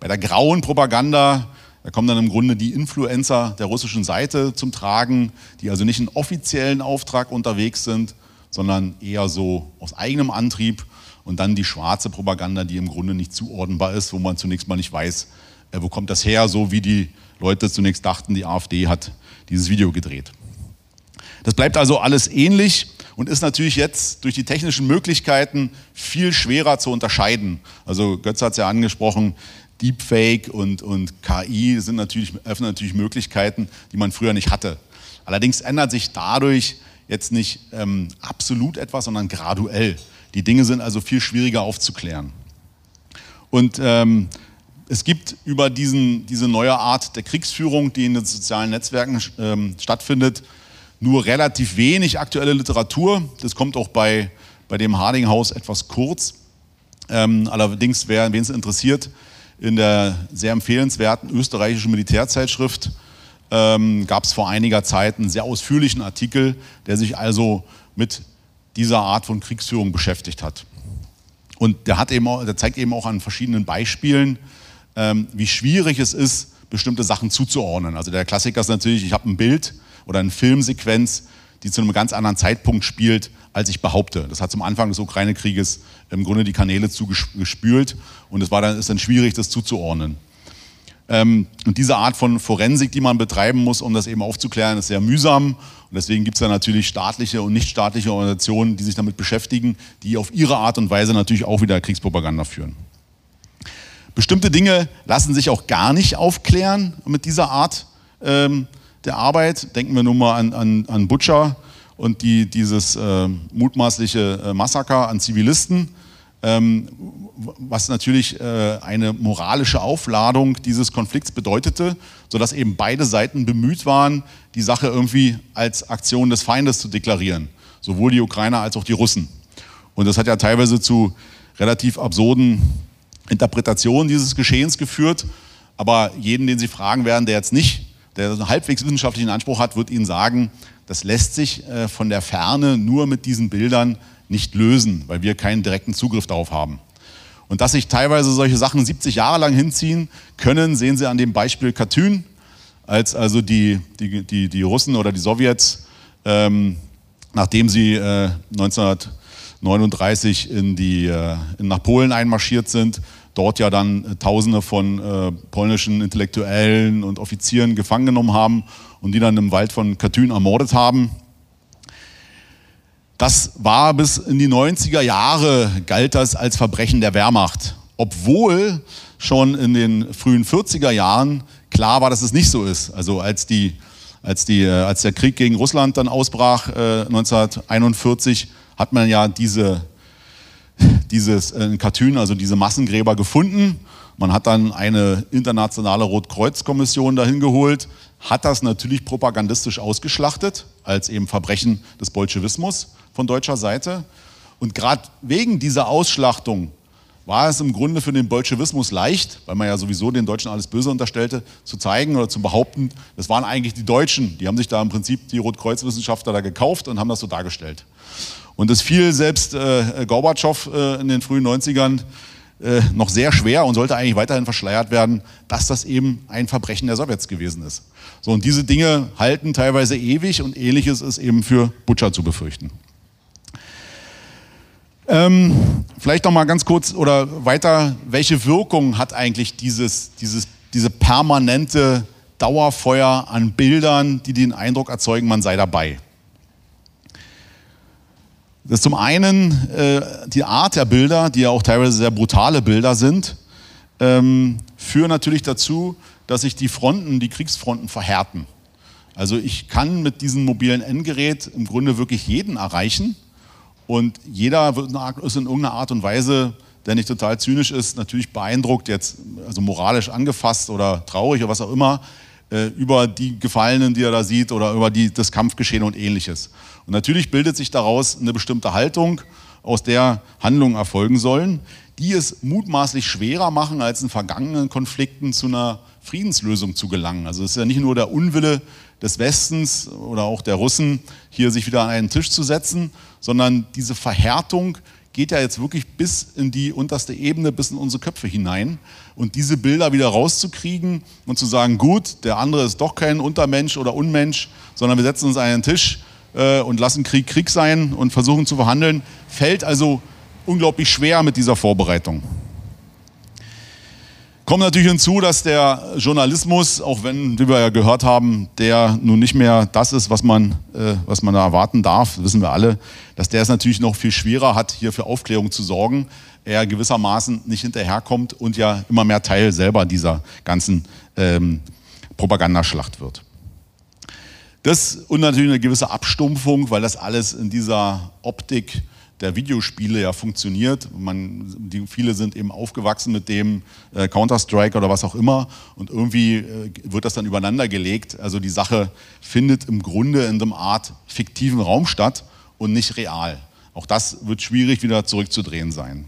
Bei der grauen Propaganda Da kommen dann im Grunde die Influencer der russischen Seite zum Tragen, die also nicht in offiziellen Auftrag unterwegs sind, sondern eher so aus eigenem Antrieb. Und dann die schwarze Propaganda, die im Grunde nicht zuordnenbar ist, wo man zunächst mal nicht weiß, äh, wo kommt das her, so wie die Leute zunächst dachten, die AfD hat dieses Video gedreht. Das bleibt also alles ähnlich und ist natürlich jetzt durch die technischen Möglichkeiten viel schwerer zu unterscheiden. Also Götz hat es ja angesprochen, Deepfake und, und KI sind natürlich, öffnen natürlich Möglichkeiten, die man früher nicht hatte. Allerdings ändert sich dadurch jetzt nicht ähm, absolut etwas, sondern graduell. Die Dinge sind also viel schwieriger aufzuklären. Und ähm, es gibt über diesen, diese neue Art der Kriegsführung, die in den sozialen Netzwerken ähm, stattfindet, nur relativ wenig aktuelle Literatur. Das kommt auch bei, bei dem Hardinghaus etwas kurz. Ähm, allerdings, wer, wen es interessiert, in der sehr empfehlenswerten österreichischen Militärzeitschrift ähm, gab es vor einiger Zeit einen sehr ausführlichen Artikel, der sich also mit dieser Art von Kriegsführung beschäftigt hat. Und der, hat eben auch, der zeigt eben auch an verschiedenen Beispielen, wie schwierig es ist, bestimmte Sachen zuzuordnen. Also der Klassiker ist natürlich, ich habe ein Bild oder eine Filmsequenz, die zu einem ganz anderen Zeitpunkt spielt, als ich behaupte. Das hat zum Anfang des Ukraine-Krieges im Grunde die Kanäle zugespült und es war dann, ist dann schwierig, das zuzuordnen. Ähm, und diese Art von Forensik, die man betreiben muss, um das eben aufzuklären, ist sehr mühsam. Und deswegen gibt es da natürlich staatliche und nichtstaatliche Organisationen, die sich damit beschäftigen, die auf ihre Art und Weise natürlich auch wieder Kriegspropaganda führen. Bestimmte Dinge lassen sich auch gar nicht aufklären mit dieser Art ähm, der Arbeit. Denken wir nur mal an, an, an Butcher und die, dieses äh, mutmaßliche äh, Massaker an Zivilisten, ähm, was natürlich äh, eine moralische Aufladung dieses Konflikts bedeutete, sodass eben beide Seiten bemüht waren, die Sache irgendwie als Aktion des Feindes zu deklarieren, sowohl die Ukrainer als auch die Russen. Und das hat ja teilweise zu relativ absurden Interpretationen dieses Geschehens geführt. Aber jeden, den Sie fragen werden, der jetzt nicht, der einen halbwegs wissenschaftlichen Anspruch hat, wird Ihnen sagen, das lässt sich äh, von der Ferne nur mit diesen Bildern nicht lösen, weil wir keinen direkten Zugriff darauf haben. Und dass sich teilweise solche Sachen 70 Jahre lang hinziehen können, sehen Sie an dem Beispiel Katyn, als also die, die, die, die Russen oder die Sowjets, ähm, nachdem sie äh, 1939 in die, äh, nach Polen einmarschiert sind, dort ja dann äh, Tausende von äh, polnischen Intellektuellen und Offizieren gefangen genommen haben und die dann im Wald von Katyn ermordet haben. Das war bis in die 90er Jahre, galt das als Verbrechen der Wehrmacht, obwohl schon in den frühen 40er Jahren klar war, dass es nicht so ist. Also als, die, als, die, äh, als der Krieg gegen Russland dann ausbrach äh, 1941, hat man ja diese dieses äh, Katyn, also diese Massengräber gefunden. Man hat dann eine internationale Rotkreuzkommission dahin geholt, hat das natürlich propagandistisch ausgeschlachtet als eben Verbrechen des Bolschewismus von deutscher Seite. Und gerade wegen dieser Ausschlachtung war es im Grunde für den Bolschewismus leicht, weil man ja sowieso den Deutschen alles Böse unterstellte, zu zeigen oder zu behaupten, das waren eigentlich die Deutschen. Die haben sich da im Prinzip die Rotkreuzwissenschaftler da gekauft und haben das so dargestellt. Und es fiel selbst äh, Gorbatschow äh, in den frühen 90ern äh, noch sehr schwer und sollte eigentlich weiterhin verschleiert werden, dass das eben ein Verbrechen der Sowjets gewesen ist. So, und diese Dinge halten teilweise ewig und ähnliches ist eben für Butcher zu befürchten. Ähm, vielleicht noch mal ganz kurz oder weiter, welche Wirkung hat eigentlich dieses, dieses, diese permanente Dauerfeuer an Bildern, die den Eindruck erzeugen, man sei dabei? Das ist zum einen äh, die Art der Bilder, die ja auch teilweise sehr brutale Bilder sind, ähm, führen natürlich dazu, dass sich die Fronten, die Kriegsfronten verhärten. Also ich kann mit diesem mobilen Endgerät im Grunde wirklich jeden erreichen und jeder wird ist in irgendeiner Art und Weise, der nicht total zynisch ist, natürlich beeindruckt, jetzt also moralisch angefasst oder traurig oder was auch immer, äh, über die Gefallenen, die er da sieht oder über die, das Kampfgeschehen und ähnliches. Und natürlich bildet sich daraus eine bestimmte Haltung, aus der Handlungen erfolgen sollen, die es mutmaßlich schwerer machen, als in vergangenen Konflikten zu einer Friedenslösung zu gelangen. Also es ist ja nicht nur der Unwille des Westens oder auch der Russen, hier sich wieder an einen Tisch zu setzen, sondern diese Verhärtung geht ja jetzt wirklich bis in die unterste Ebene, bis in unsere Köpfe hinein. Und diese Bilder wieder rauszukriegen und zu sagen, gut, der andere ist doch kein Untermensch oder Unmensch, sondern wir setzen uns an einen Tisch äh, und lassen Krieg Krieg sein und versuchen zu verhandeln, fällt also unglaublich schwer mit dieser Vorbereitung. Kommt natürlich hinzu, dass der Journalismus, auch wenn, wie wir ja gehört haben, der nun nicht mehr das ist, was man, äh, was man da erwarten darf, wissen wir alle, dass der es natürlich noch viel schwerer hat, hier für Aufklärung zu sorgen. Er gewissermaßen nicht hinterherkommt und ja immer mehr Teil selber dieser ganzen ähm, Propagandaschlacht wird. Das und natürlich eine gewisse Abstumpfung, weil das alles in dieser Optik der Videospiele ja funktioniert. Man, die, viele sind eben aufgewachsen mit dem äh, Counter-Strike oder was auch immer und irgendwie äh, wird das dann übereinander gelegt. Also die Sache findet im Grunde in einem Art fiktiven Raum statt und nicht real. Auch das wird schwierig wieder zurückzudrehen sein.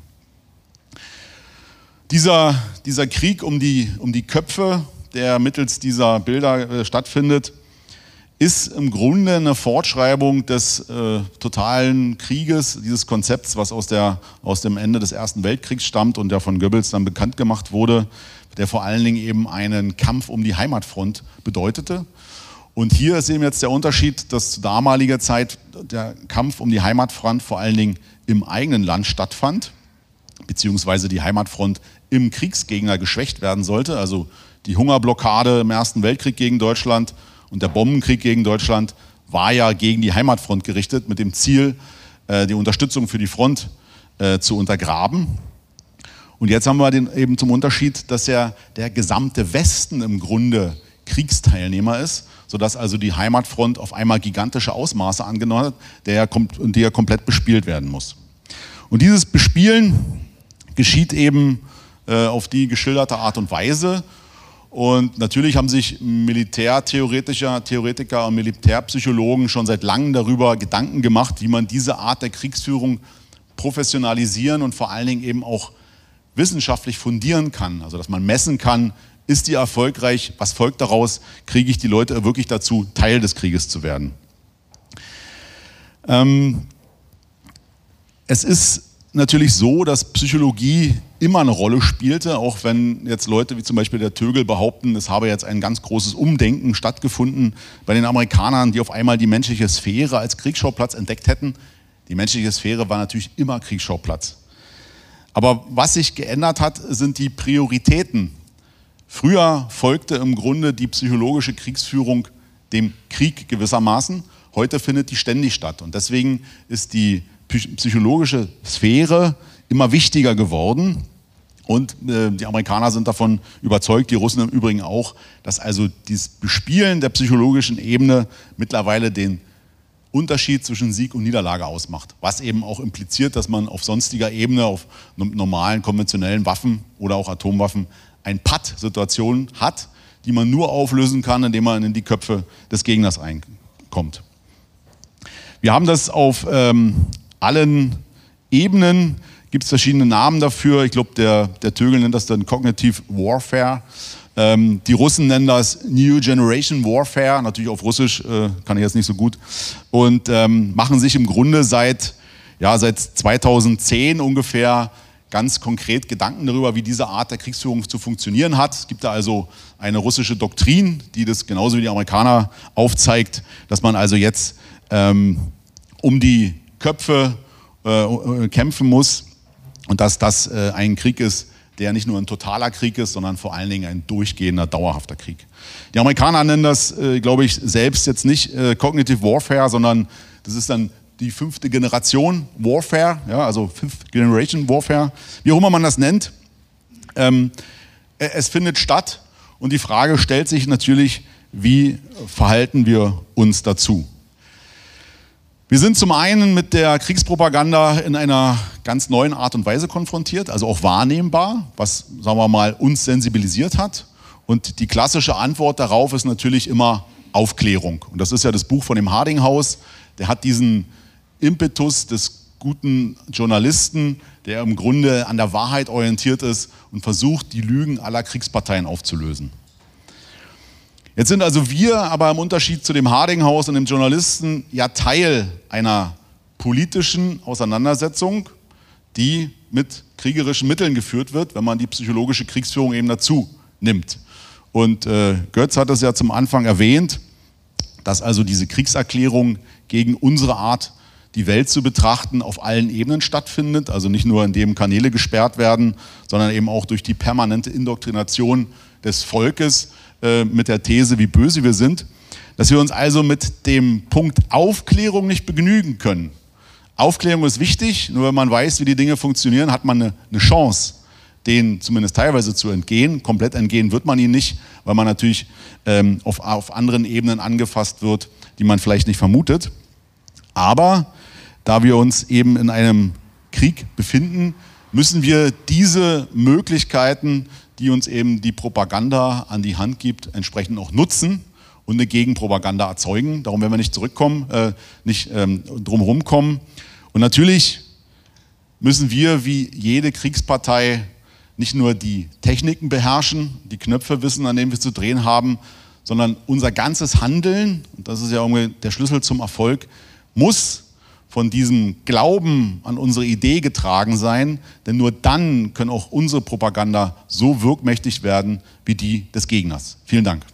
Dieser, dieser Krieg um die, um die Köpfe, der mittels dieser Bilder äh, stattfindet, ist im Grunde eine Fortschreibung des äh, totalen Krieges, dieses Konzepts, was aus, der, aus dem Ende des Ersten Weltkriegs stammt und der von Goebbels dann bekannt gemacht wurde, der vor allen Dingen eben einen Kampf um die Heimatfront bedeutete. Und hier ist eben jetzt der Unterschied, dass zu damaliger Zeit der Kampf um die Heimatfront vor allen Dingen im eigenen Land stattfand, beziehungsweise die Heimatfront im Kriegsgegner geschwächt werden sollte. Also die Hungerblockade im Ersten Weltkrieg gegen Deutschland und der Bombenkrieg gegen Deutschland war ja gegen die Heimatfront gerichtet, mit dem Ziel, äh, die Unterstützung für die Front äh, zu untergraben. Und jetzt haben wir den eben zum Unterschied, dass ja der gesamte Westen im Grunde Kriegsteilnehmer ist, sodass also die Heimatfront auf einmal gigantische Ausmaße angenommen hat, der die ja komplett bespielt werden muss. Und dieses Bespielen geschieht eben äh, auf die geschilderte Art und Weise. Und natürlich haben sich Militärtheoretiker Theoretiker und Militärpsychologen schon seit langem darüber Gedanken gemacht, wie man diese Art der Kriegsführung professionalisieren und vor allen Dingen eben auch wissenschaftlich fundieren kann. Also dass man messen kann, ist die erfolgreich, was folgt daraus, kriege ich die Leute wirklich dazu, Teil des Krieges zu werden. Ähm, es ist natürlich so, dass Psychologie immer eine Rolle spielte, auch wenn jetzt Leute wie zum Beispiel der Tögel behaupten, es habe jetzt ein ganz großes Umdenken stattgefunden bei den Amerikanern, die auf einmal die menschliche Sphäre als Kriegsschauplatz entdeckt hätten. Die menschliche Sphäre war natürlich immer Kriegsschauplatz. Aber was sich geändert hat, sind die Prioritäten. Früher folgte im Grunde die psychologische Kriegsführung dem Krieg gewissermaßen. Heute findet die ständig statt. Und deswegen ist die psychologische Sphäre immer wichtiger geworden. Und äh, die Amerikaner sind davon überzeugt, die Russen im Übrigen auch, dass also dieses Bespielen der psychologischen Ebene mittlerweile den Unterschied zwischen Sieg und Niederlage ausmacht. Was eben auch impliziert, dass man auf sonstiger Ebene, auf normalen konventionellen Waffen oder auch Atomwaffen, ein Patt-Situation hat, die man nur auflösen kann, indem man in die Köpfe des Gegners reinkommt. Wir haben das auf ähm, allen Ebenen gibt es verschiedene Namen dafür. Ich glaube, der, der Tögel nennt das dann Cognitive Warfare. Ähm, die Russen nennen das New Generation Warfare, natürlich auf Russisch, äh, kann ich jetzt nicht so gut. Und ähm, machen sich im Grunde seit, ja, seit 2010 ungefähr ganz konkret Gedanken darüber, wie diese Art der Kriegsführung zu funktionieren hat. Es gibt da also eine russische Doktrin, die das genauso wie die Amerikaner aufzeigt, dass man also jetzt ähm, um die Köpfe äh, äh, kämpfen muss und dass das äh, ein Krieg ist, der nicht nur ein totaler Krieg ist, sondern vor allen Dingen ein durchgehender, dauerhafter Krieg. Die Amerikaner nennen das, äh, glaube ich, selbst jetzt nicht äh, Cognitive Warfare, sondern das ist dann die fünfte Generation Warfare, ja, also Fifth Generation Warfare, wie auch immer man das nennt. Ähm, es findet statt und die Frage stellt sich natürlich, wie verhalten wir uns dazu? Wir sind zum einen mit der Kriegspropaganda in einer ganz neuen Art und Weise konfrontiert, also auch wahrnehmbar, was, sagen wir mal, uns sensibilisiert hat. Und die klassische Antwort darauf ist natürlich immer Aufklärung. Und das ist ja das Buch von dem Hardinghaus. Der hat diesen Impetus des guten Journalisten, der im Grunde an der Wahrheit orientiert ist und versucht, die Lügen aller Kriegsparteien aufzulösen. Jetzt sind also wir aber im Unterschied zu dem Hardinghaus und dem Journalisten ja Teil einer politischen Auseinandersetzung, die mit kriegerischen Mitteln geführt wird, wenn man die psychologische Kriegsführung eben dazu nimmt. Und äh, Götz hat es ja zum Anfang erwähnt, dass also diese Kriegserklärung gegen unsere Art, die Welt zu betrachten, auf allen Ebenen stattfindet. Also nicht nur indem Kanäle gesperrt werden, sondern eben auch durch die permanente Indoktrination des Volkes äh, mit der These, wie böse wir sind. Dass wir uns also mit dem Punkt Aufklärung nicht begnügen können. Aufklärung ist wichtig, nur wenn man weiß, wie die Dinge funktionieren, hat man eine, eine Chance, denen zumindest teilweise zu entgehen. Komplett entgehen wird man ihnen nicht, weil man natürlich ähm, auf, auf anderen Ebenen angefasst wird, die man vielleicht nicht vermutet. Aber da wir uns eben in einem Krieg befinden, müssen wir diese Möglichkeiten, die uns eben die Propaganda an die Hand gibt, entsprechend auch nutzen und eine Gegenpropaganda erzeugen. Darum werden wir nicht zurückkommen, äh, nicht ähm, drumherum kommen. Und natürlich müssen wir wie jede Kriegspartei nicht nur die Techniken beherrschen, die Knöpfe wissen, an denen wir zu drehen haben, sondern unser ganzes Handeln, und das ist ja irgendwie der Schlüssel zum Erfolg, muss von diesem Glauben an unsere Idee getragen sein, denn nur dann können auch unsere Propaganda so wirkmächtig werden wie die des Gegners. Vielen Dank.